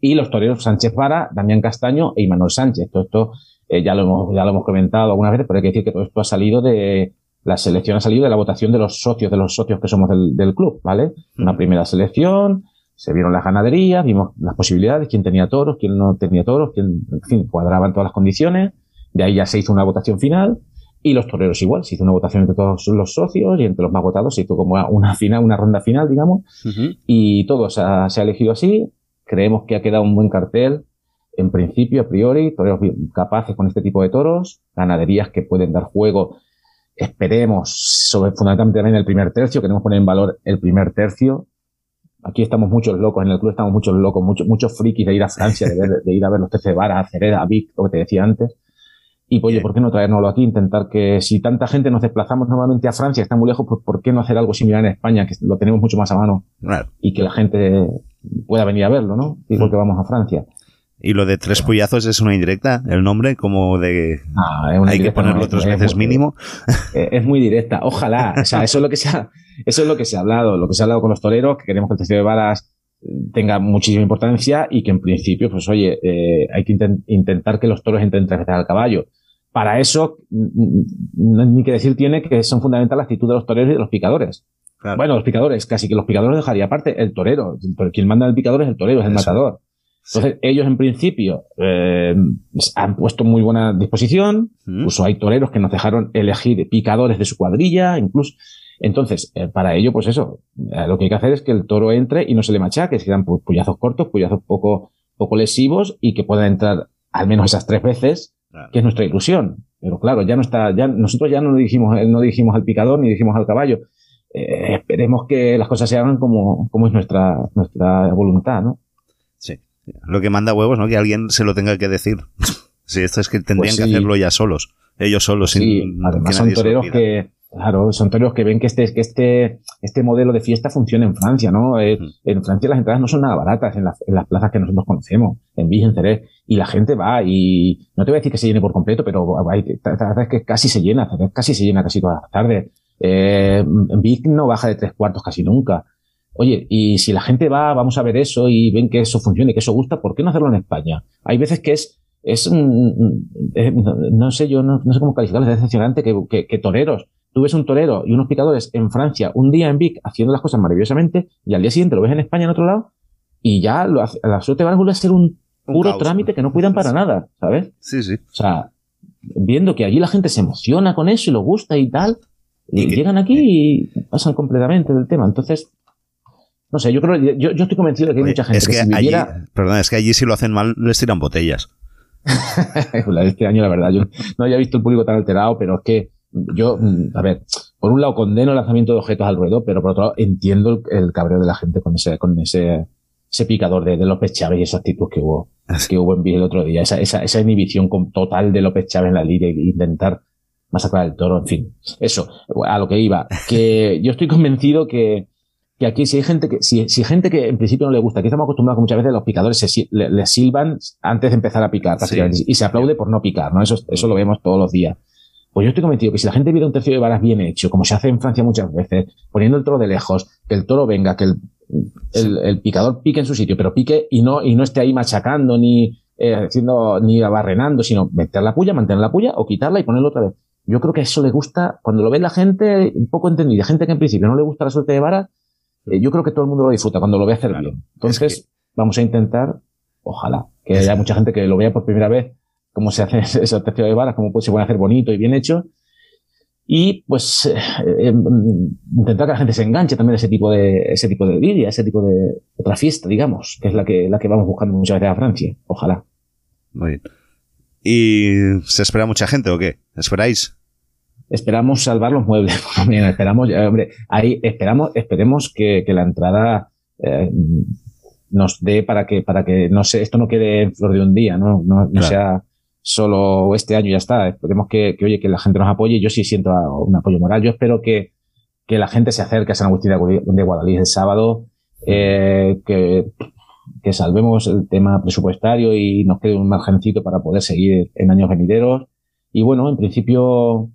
Y los toreros Sánchez Vara, Damián Castaño e Imanol Sánchez. Todo esto eh, ya, lo hemos, ya lo hemos comentado algunas veces, pero hay que decir que todo esto ha salido de, la selección ha salido de la votación de los socios, de los socios que somos del, del club, ¿vale? Una primera selección, se vieron las ganaderías, vimos las posibilidades, quién tenía toros, quién no tenía toros, quién, en fin, cuadraban todas las condiciones. De ahí ya se hizo una votación final. Y los toreros igual, se hizo una votación entre todos los socios y entre los más votados se hizo como una final, una ronda final, digamos. Y todo se ha, se ha elegido así. Creemos que ha quedado un buen cartel. En principio, a priori, toreros capaces con este tipo de toros, ganaderías que pueden dar juego. Esperemos, sobre, fundamentalmente también el primer tercio, queremos poner en valor el primer tercio. Aquí estamos muchos locos, en el club estamos muchos locos, muchos, muchos frikis de ir a Francia, de, ver- de ir a ver los tercios de Vara, a Cereda, a Vic, lo que te decía antes. Y pues, oye, ¿por qué no traérnoslo aquí? Intentar que si tanta gente nos desplazamos normalmente a Francia, que está muy lejos, pues ¿por qué no hacer algo similar en España, que lo tenemos mucho más a mano? Claro. y que la gente pueda venir a verlo, ¿no? Igual que vamos a Francia. Y lo de tres puyazos es una indirecta, el nombre, como de. Ah, es una Hay que ponerlo tres es veces muy- mínimo. eh, Es muy directa. Ojalá. O sea, eso es lo que se ha, eso es lo que se ha hablado, lo que se ha hablado con los toreros, que queremos que el testigo de varas tenga muchísima importancia y que en principio, pues oye, eh, hay que inten- intentar que los toros entren tres veces al caballo. Para eso, mm, no- ni que decir tiene que son fundamental la actitud de los toreros y de los picadores. Claro. Bueno, los picadores, casi que los picadores dejaría aparte el torero. Quien manda el picador es el torero, es el Eso. matador. Entonces, ellos en principio eh, han puesto muy buena disposición. Mm. Incluso hay toreros que nos dejaron elegir picadores de su cuadrilla, incluso. Entonces, eh, para ello, pues eso, eh, lo que hay que hacer es que el toro entre y no se le machaque, que sean pu- puyazos cortos, puyazos poco, poco lesivos y que puedan entrar al menos esas tres veces, Claro. que es nuestra ilusión. Pero claro, ya no está, ya nosotros ya no dijimos, no dijimos al picador ni dijimos al caballo. Esperemos que las cosas se hagan como, como es nuestra, nuestra voluntad, ¿no? Lo que manda huevos, ¿no? Que alguien se lo tenga que decir. sí, esto es que tendrían Pues que hacerlo ya solos. Ellos solos, Sí, sin además son toreros que, claro, son toreros que ven que este, que este, este modelo de fiesta funciona en Francia, ¿no? Eh. En Francia las entradas no son nada baratas en, las- en las plazas que nosotros conocemos, en Ville, en y la gente va y no te voy a decir que se llene por completo, pero hay tardes que casi se llena, casi se llena casi todas las tardes. Eh, en Vic no baja de tres cuartos casi nunca. Oye, y si la gente va, vamos a ver eso y ven que eso funciona y que eso gusta, ¿por qué no hacerlo en España? Hay veces que es, es, eh, no, sé, yo no, no sé cómo calificarlo, es decepcionante que, que, que toreros, tú ves un torero y unos picadores en Francia, un día en Vic haciendo las cosas maravillosamente y al día siguiente lo ves en España en otro lado y ya lo hace, la suerte va a volver a ser un puro trámite que no cuidan para nada, ¿sabes? Sí, sí. O sea, viendo que allí la gente se emociona con eso y lo gusta y tal, Y y que- llegan aquí y pasan completamente del tema. Entonces, no sé, yo creo, yo, yo estoy convencido de que hay mucha gente es que, si allí, perdón, es que allí si lo hacen mal les tiran botellas. este año, la verdad, yo no había visto el público tan alterado, pero es que yo, mm, a ver, por un lado condeno el lanzamiento de objetos al ruedo, pero por otro lado entiendo el, el cabreo de la gente con ese, con ese, ese picador de, de López Chávez y esa actitud que hubo, que hubo en el otro día, esa, esa, esa inhibición con- total de López Chávez en la liga e intentar masacrar el toro, en fin. Eso, a lo que iba, que yo estoy convencido que, que aquí si hay gente que, si, si hay gente que en principio no le gusta, aquí estamos acostumbrados que muchas veces los picadores se, le, le silban antes de empezar a picar, Sí. prácticamente, y se aplaude por no picar, ¿no? Eso, eso lo vemos todos los días. Pues yo estoy convencido que si la gente viera un tercio de varas bien hecho, como se hace en Francia muchas veces, poniendo el toro de lejos, que el toro venga, que el, el, el picador pique en su sitio, pero pique y no, y no esté ahí machacando ni eh, haciendo, ni abarrenando, sino meter la puya, mantener la puya o quitarla y ponerla otra vez. Yo creo que eso le gusta, cuando lo ve la gente, un poco entendida, gente que en principio no le gusta la suerte de varas, eh, yo creo que todo el mundo lo disfruta cuando lo ve hacer Claro. bien. Entonces, Es vamos a intentar, ojalá, que haya mucha gente que lo vea por primera vez, cómo se hace esos tercios de varas, cómo se puede hacer bonito y bien hecho. Y pues eh, eh, intentar que la gente se enganche también a ese tipo de ese tipo de ese tipo de otra fiesta, digamos, que es la que la que vamos buscando muchas veces a Francia. Ojalá. Muy bien. ¿Y se espera mucha gente o qué? ¿Esperáis? Esperamos salvar los muebles. Bien, esperamos, eh, hombre, ahí esperamos, esperemos que, que la entrada eh, nos dé para que, para que no sé, esto no quede en flor de un día, no, no, no Claro. sea solo este año y ya está. Esperemos que, que, oye, que la gente nos apoye. Yo sí siento un apoyo moral. Yo espero que, que la gente se acerque a San Agustín de Guadalís el sábado, eh, que, que salvemos el tema presupuestario y nos quede un margencito para poder seguir en años venideros. Y bueno, en principio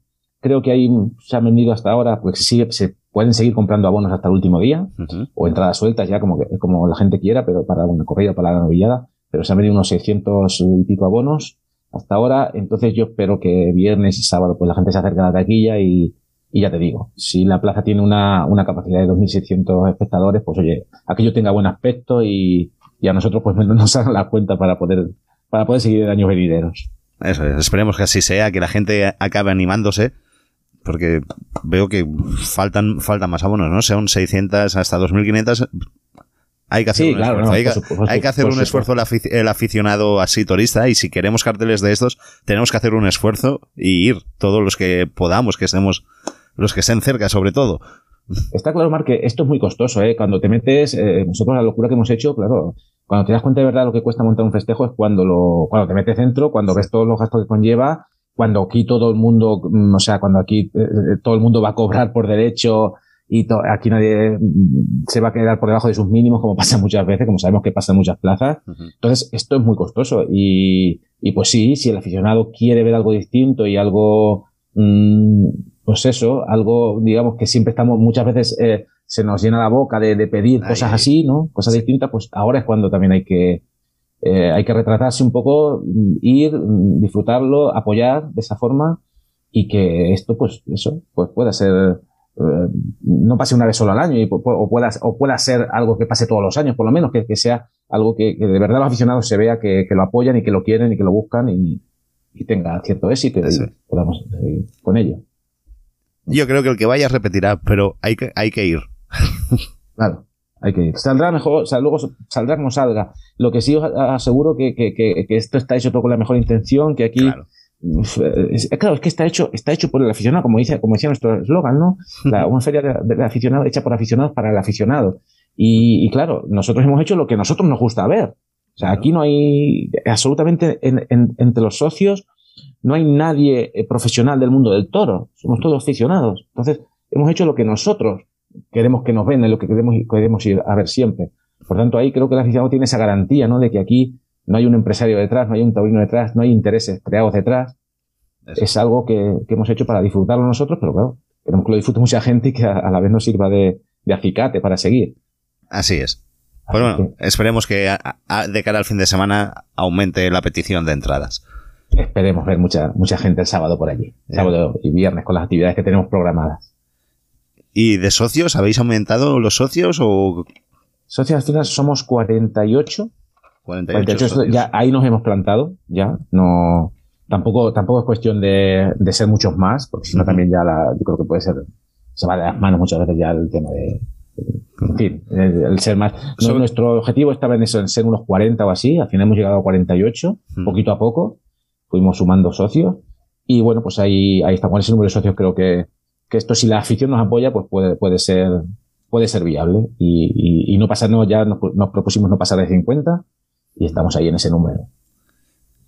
creo que ahí se han vendido hasta ahora, pues sigue, se pueden seguir comprando abonos hasta el último día o entradas sueltas ya como, que, como la gente quiera, pero para una corrida o para la novillada. Pero se han vendido unos 600 y pico abonos hasta ahora. Entonces yo espero que viernes y sábado pues la gente se acerque a la taquilla y, y ya te digo, si la plaza tiene una, una capacidad de 2.600 espectadores, pues oye, aquello tenga buen aspecto y, y a nosotros pues nos hagan la cuenta para poder, para poder seguir en años venideros. Eso es, esperemos que así sea, que la gente acabe animándose, porque veo que faltan, faltan más abonos, ¿no? Son 600 hasta 2500. Hay que hacer Sí, un claro, esfuerzo. no, hay, que, hay hacer un esfuerzo el, afic- el aficionado así turista y si queremos carteles de estos, tenemos que hacer un esfuerzo y ir todos los que podamos, que estemos, los que estén cerca sobre todo. Está claro, Mar, que esto es muy costoso, ¿eh? Cuando te metes, eh, nosotros la locura que hemos hecho, claro, cuando te das cuenta de verdad lo que cuesta montar un festejo es cuando lo, cuando te metes dentro, cuando ves todos los gastos que conlleva, cuando aquí todo el mundo, mm, o sea, cuando aquí eh, eh, todo el mundo va a cobrar por derecho y to- aquí nadie mm, se va a quedar por debajo de sus mínimos, como pasa muchas veces, como sabemos que pasa en muchas plazas. Entonces, esto es muy costoso y, y pues sí, si el aficionado quiere ver algo distinto y algo, mm, pues eso, algo, digamos, que siempre estamos, muchas veces eh, se nos llena la boca de, de pedir Ahí, cosas así, ¿no? Cosas distintas, pues ahora es cuando también hay que, eh, hay que retratarse un poco, mm, ir, mm, disfrutarlo, apoyar de esa forma y que esto, pues eso, pues pueda ser, eh, no pase una vez solo al año y o pueda, o pueda ser algo que pase todos los años, por lo menos, que, que sea algo que, que de verdad los aficionados se vea que, que lo apoyan y que lo quieren y que lo buscan y, y tenga cierto éxito y podamos seguir con ello. Yo creo que el que vaya repetirá, pero hay que, hay que ir. Claro, hay que ir. Saldrá mejor, o sea, luego saldrá como salga. Lo que sí os aseguro que, que, que, que esto está hecho todo con la mejor intención, que aquí Claro. Es, claro, es que está hecho, está hecho por el aficionado, como dice, como decía nuestro eslogan, ¿no? La- una feria de, de aficionados hecha por aficionados para el aficionado. Y, y claro, nosotros hemos hecho lo que a nosotros nos gusta ver. O sea, aquí no hay absolutamente en- en- entre los socios no hay nadie eh, profesional del mundo del toro. Somos todos aficionados. Entonces, hemos hecho lo que nosotros queremos que nos vendan, lo que queremos, queremos ir a ver siempre. Por tanto, ahí creo que el aficionado tiene esa garantía, ¿no? De que aquí no hay un empresario detrás, no hay un taurino detrás, no hay intereses creados detrás. Eso. Es algo que, que hemos hecho para disfrutarlo nosotros, pero claro, queremos que lo disfrute mucha gente y que a, a la vez nos sirva de, de acicate para seguir. Así es. Pues Así bueno, esperemos que a- a- de cara al fin de semana aumente la petición de entradas. esperemos ver mucha, mucha gente el sábado por allí. Sábado y viernes con las actividades que tenemos programadas. ¿Y de socios? ¿Habéis aumentado los socios o Socios al final somos 48 48, 48, socios? ya ahí nos hemos plantado, ya, no, tampoco, tampoco es cuestión de, de ser muchos más, porque si no también ya la, yo creo que puede ser, se va de las manos muchas veces ya el tema de, en fin, el, el ser más. No, nuestro objetivo estaba en eso, en ser unos 40 o así, al final hemos llegado a 48, Mm. poquito a poco, fuimos sumando socios, y bueno, pues ahí, ahí está, con ese número de socios creo que, que esto si la afición nos apoya, pues puede, puede ser, puede ser viable, y, y, y no pasarnos, ya nos, nos propusimos no pasar de 50, y estamos ahí en ese número.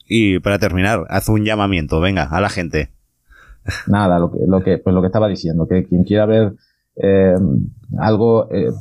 Y para terminar, haz un llamamiento, venga, a la gente. Nada, lo que, lo que, pues lo que estaba diciendo, que quien quiera ver eh, algo eh,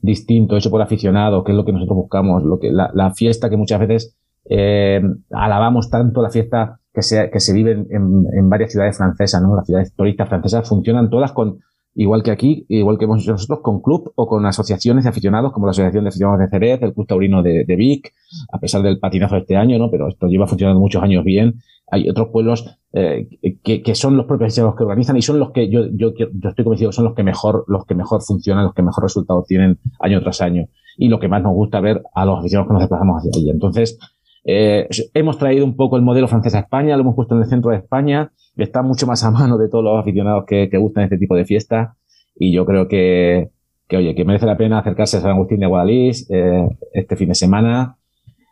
distinto, hecho por aficionados, que es lo que nosotros buscamos, lo que, la, la fiesta que muchas veces eh, alabamos tanto, la fiesta que se, que se vive en, en- varias ciudades francesas, ¿no? Las ciudades turistas francesas funcionan todas con, igual que aquí, igual que hemos hecho nosotros, con club o con asociaciones de aficionados, como la Asociación de Aficionados de Jerez, el Club Taurino de, de Vic, a pesar del patinazo de este año, ¿no? Pero esto lleva funcionando muchos años bien. Hay otros pueblos eh, que, que son los propios aficionados que organizan y son los que yo, yo, yo estoy convencido que son los que mejor, los que mejor funcionan, los que mejor resultados tienen año tras año y lo que más nos gusta ver a los aficionados que nos desplazamos hacia allí. Entonces, eh, hemos traído un poco el modelo francés a España, lo hemos puesto en el centro de España, está mucho más a mano de todos los aficionados que, gustan este tipo de fiestas y yo creo que, que oye, que merece la pena acercarse a San Agustín de Guadalís eh, este fin de semana,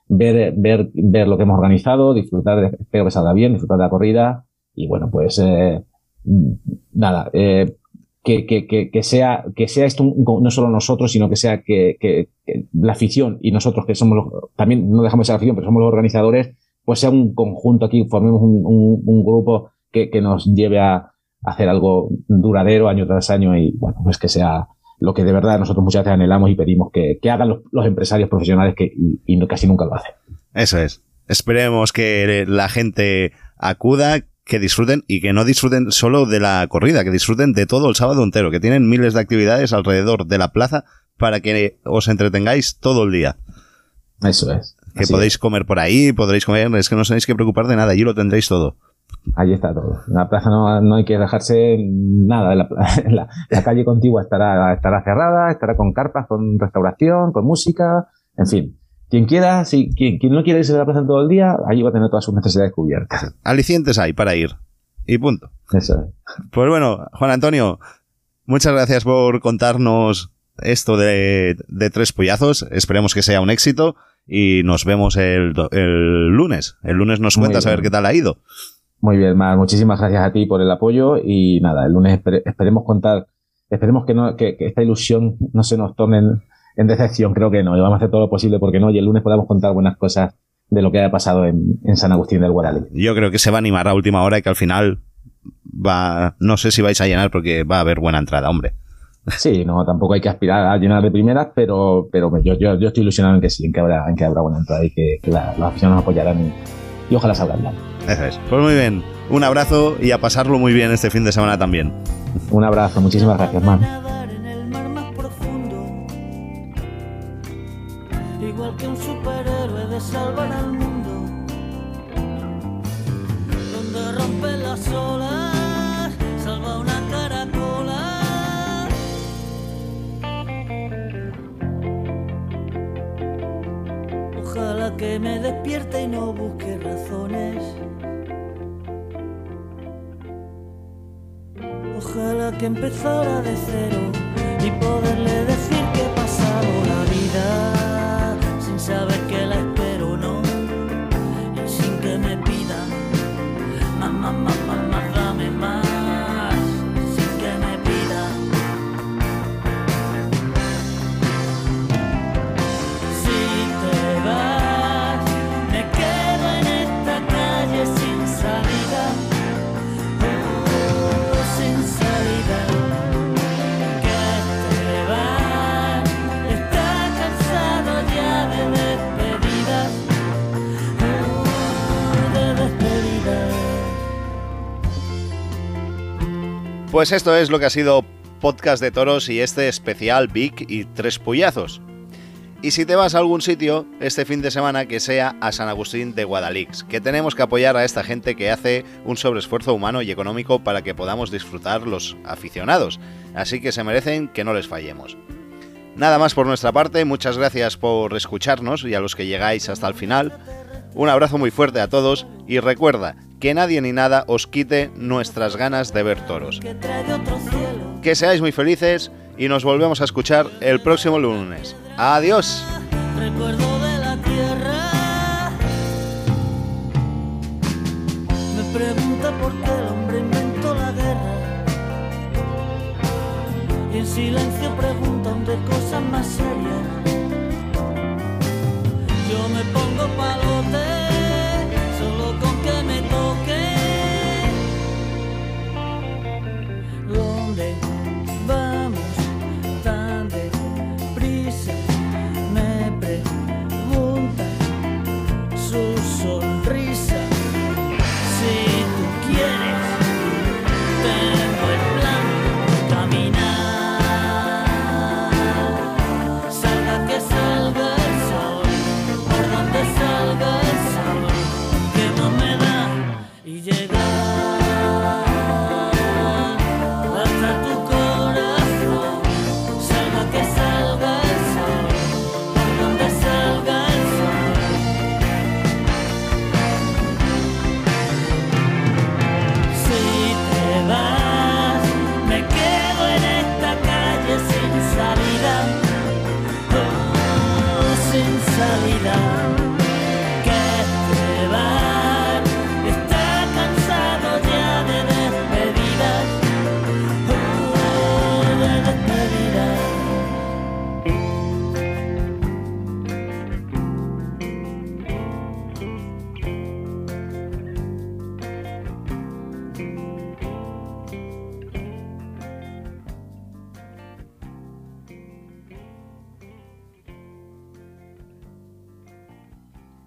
ver, ver, ver lo que hemos organizado, disfrutar, espero que salga bien, disfrutar de la corrida y bueno, pues eh, nada, que, que, que, sea, que sea esto no solo nosotros, sino que sea que la afición y nosotros que somos los, también no dejamos de ser afición, pero somos los organizadores, pues sea un conjunto aquí, formemos un, un- grupo que, nos lleve a, hacer algo duradero año tras año y bueno, pues que sea lo que de verdad nosotros muchas veces anhelamos y pedimos que, hagan los, empresarios profesionales que y, casi nunca lo hacen. Eso es. Esperemos que la gente acuda, que disfruten y que no disfruten solo de la corrida, que disfruten de todo el sábado entero, que tienen miles de actividades alrededor de la plaza para que os entretengáis todo el día. Eso es. Que Así podéis comer por ahí, podréis comer, es que no os tenéis que preocupar de nada, allí lo tendréis todo. Ahí está todo. En la plaza no, no hay que dejarse nada. La, la- la calle contigua estará, estará cerrada, estará con carpas, con restauración, con música, en fin. Quien quiera, si, quien, quien no quiera irse a la plaza todo el día, allí va a tener todas sus necesidades cubiertas. Alicientes hay para ir. Y punto. Eso es. Pues bueno, Juan Antonio, muchas gracias por contarnos esto de, de Tres Puyazos. Esperemos que sea un éxito y nos vemos el, el lunes. El lunes nos cuentas a ver qué tal ha ido. Muy bien, Mar, muchísimas gracias a ti por el apoyo y nada, el lunes espere- esperemos contar, esperemos que, no, que, que esta ilusión no se nos torne en, en decepción, creo que no, y vamos a hacer todo lo posible porque no, y el lunes podamos contar buenas cosas de lo que haya pasado en, en San Agustín del Guadalete. Yo creo que se va a animar a última hora y que al final va, no sé si vais a llenar porque va a haber buena entrada, hombre. Sí, no, tampoco hay que aspirar a llenar de primeras, pero, pero yo, yo, yo estoy ilusionado en que sí, en que habrá, en que habrá buena entrada y que, que la- los aficionados nos apoyarán y, y ojalá salga bien. Eso es. Pues muy bien. Un abrazo y a pasarlo muy bien este fin de semana también. Un abrazo, muchísimas gracias, man. Busque razones. Ojalá que empezara de cero y poderle decir que he pasado la vida sin saber que la Pues esto es lo que ha sido Podcast de Toros y este especial Big y Tres Puyazos. Y si te vas a algún sitio este fin de semana que sea a San Agustín de Guadalix, que tenemos que apoyar a esta gente que hace un sobreesfuerzo humano y económico para que podamos disfrutar los aficionados, así que se merecen que no les fallemos. Nada más por nuestra parte, muchas gracias por escucharnos y a los que llegáis hasta el final. Un abrazo muy fuerte a todos y recuerda que nadie ni nada os quite nuestras ganas de ver toros. Que seáis muy felices y nos volvemos a escuchar el próximo lunes. Adiós. Recuerdo de la tierra. Me pregunta por qué el hombre inventó la guerra. Y en silencio preguntan de cosas más serias. Yo me pongo palote.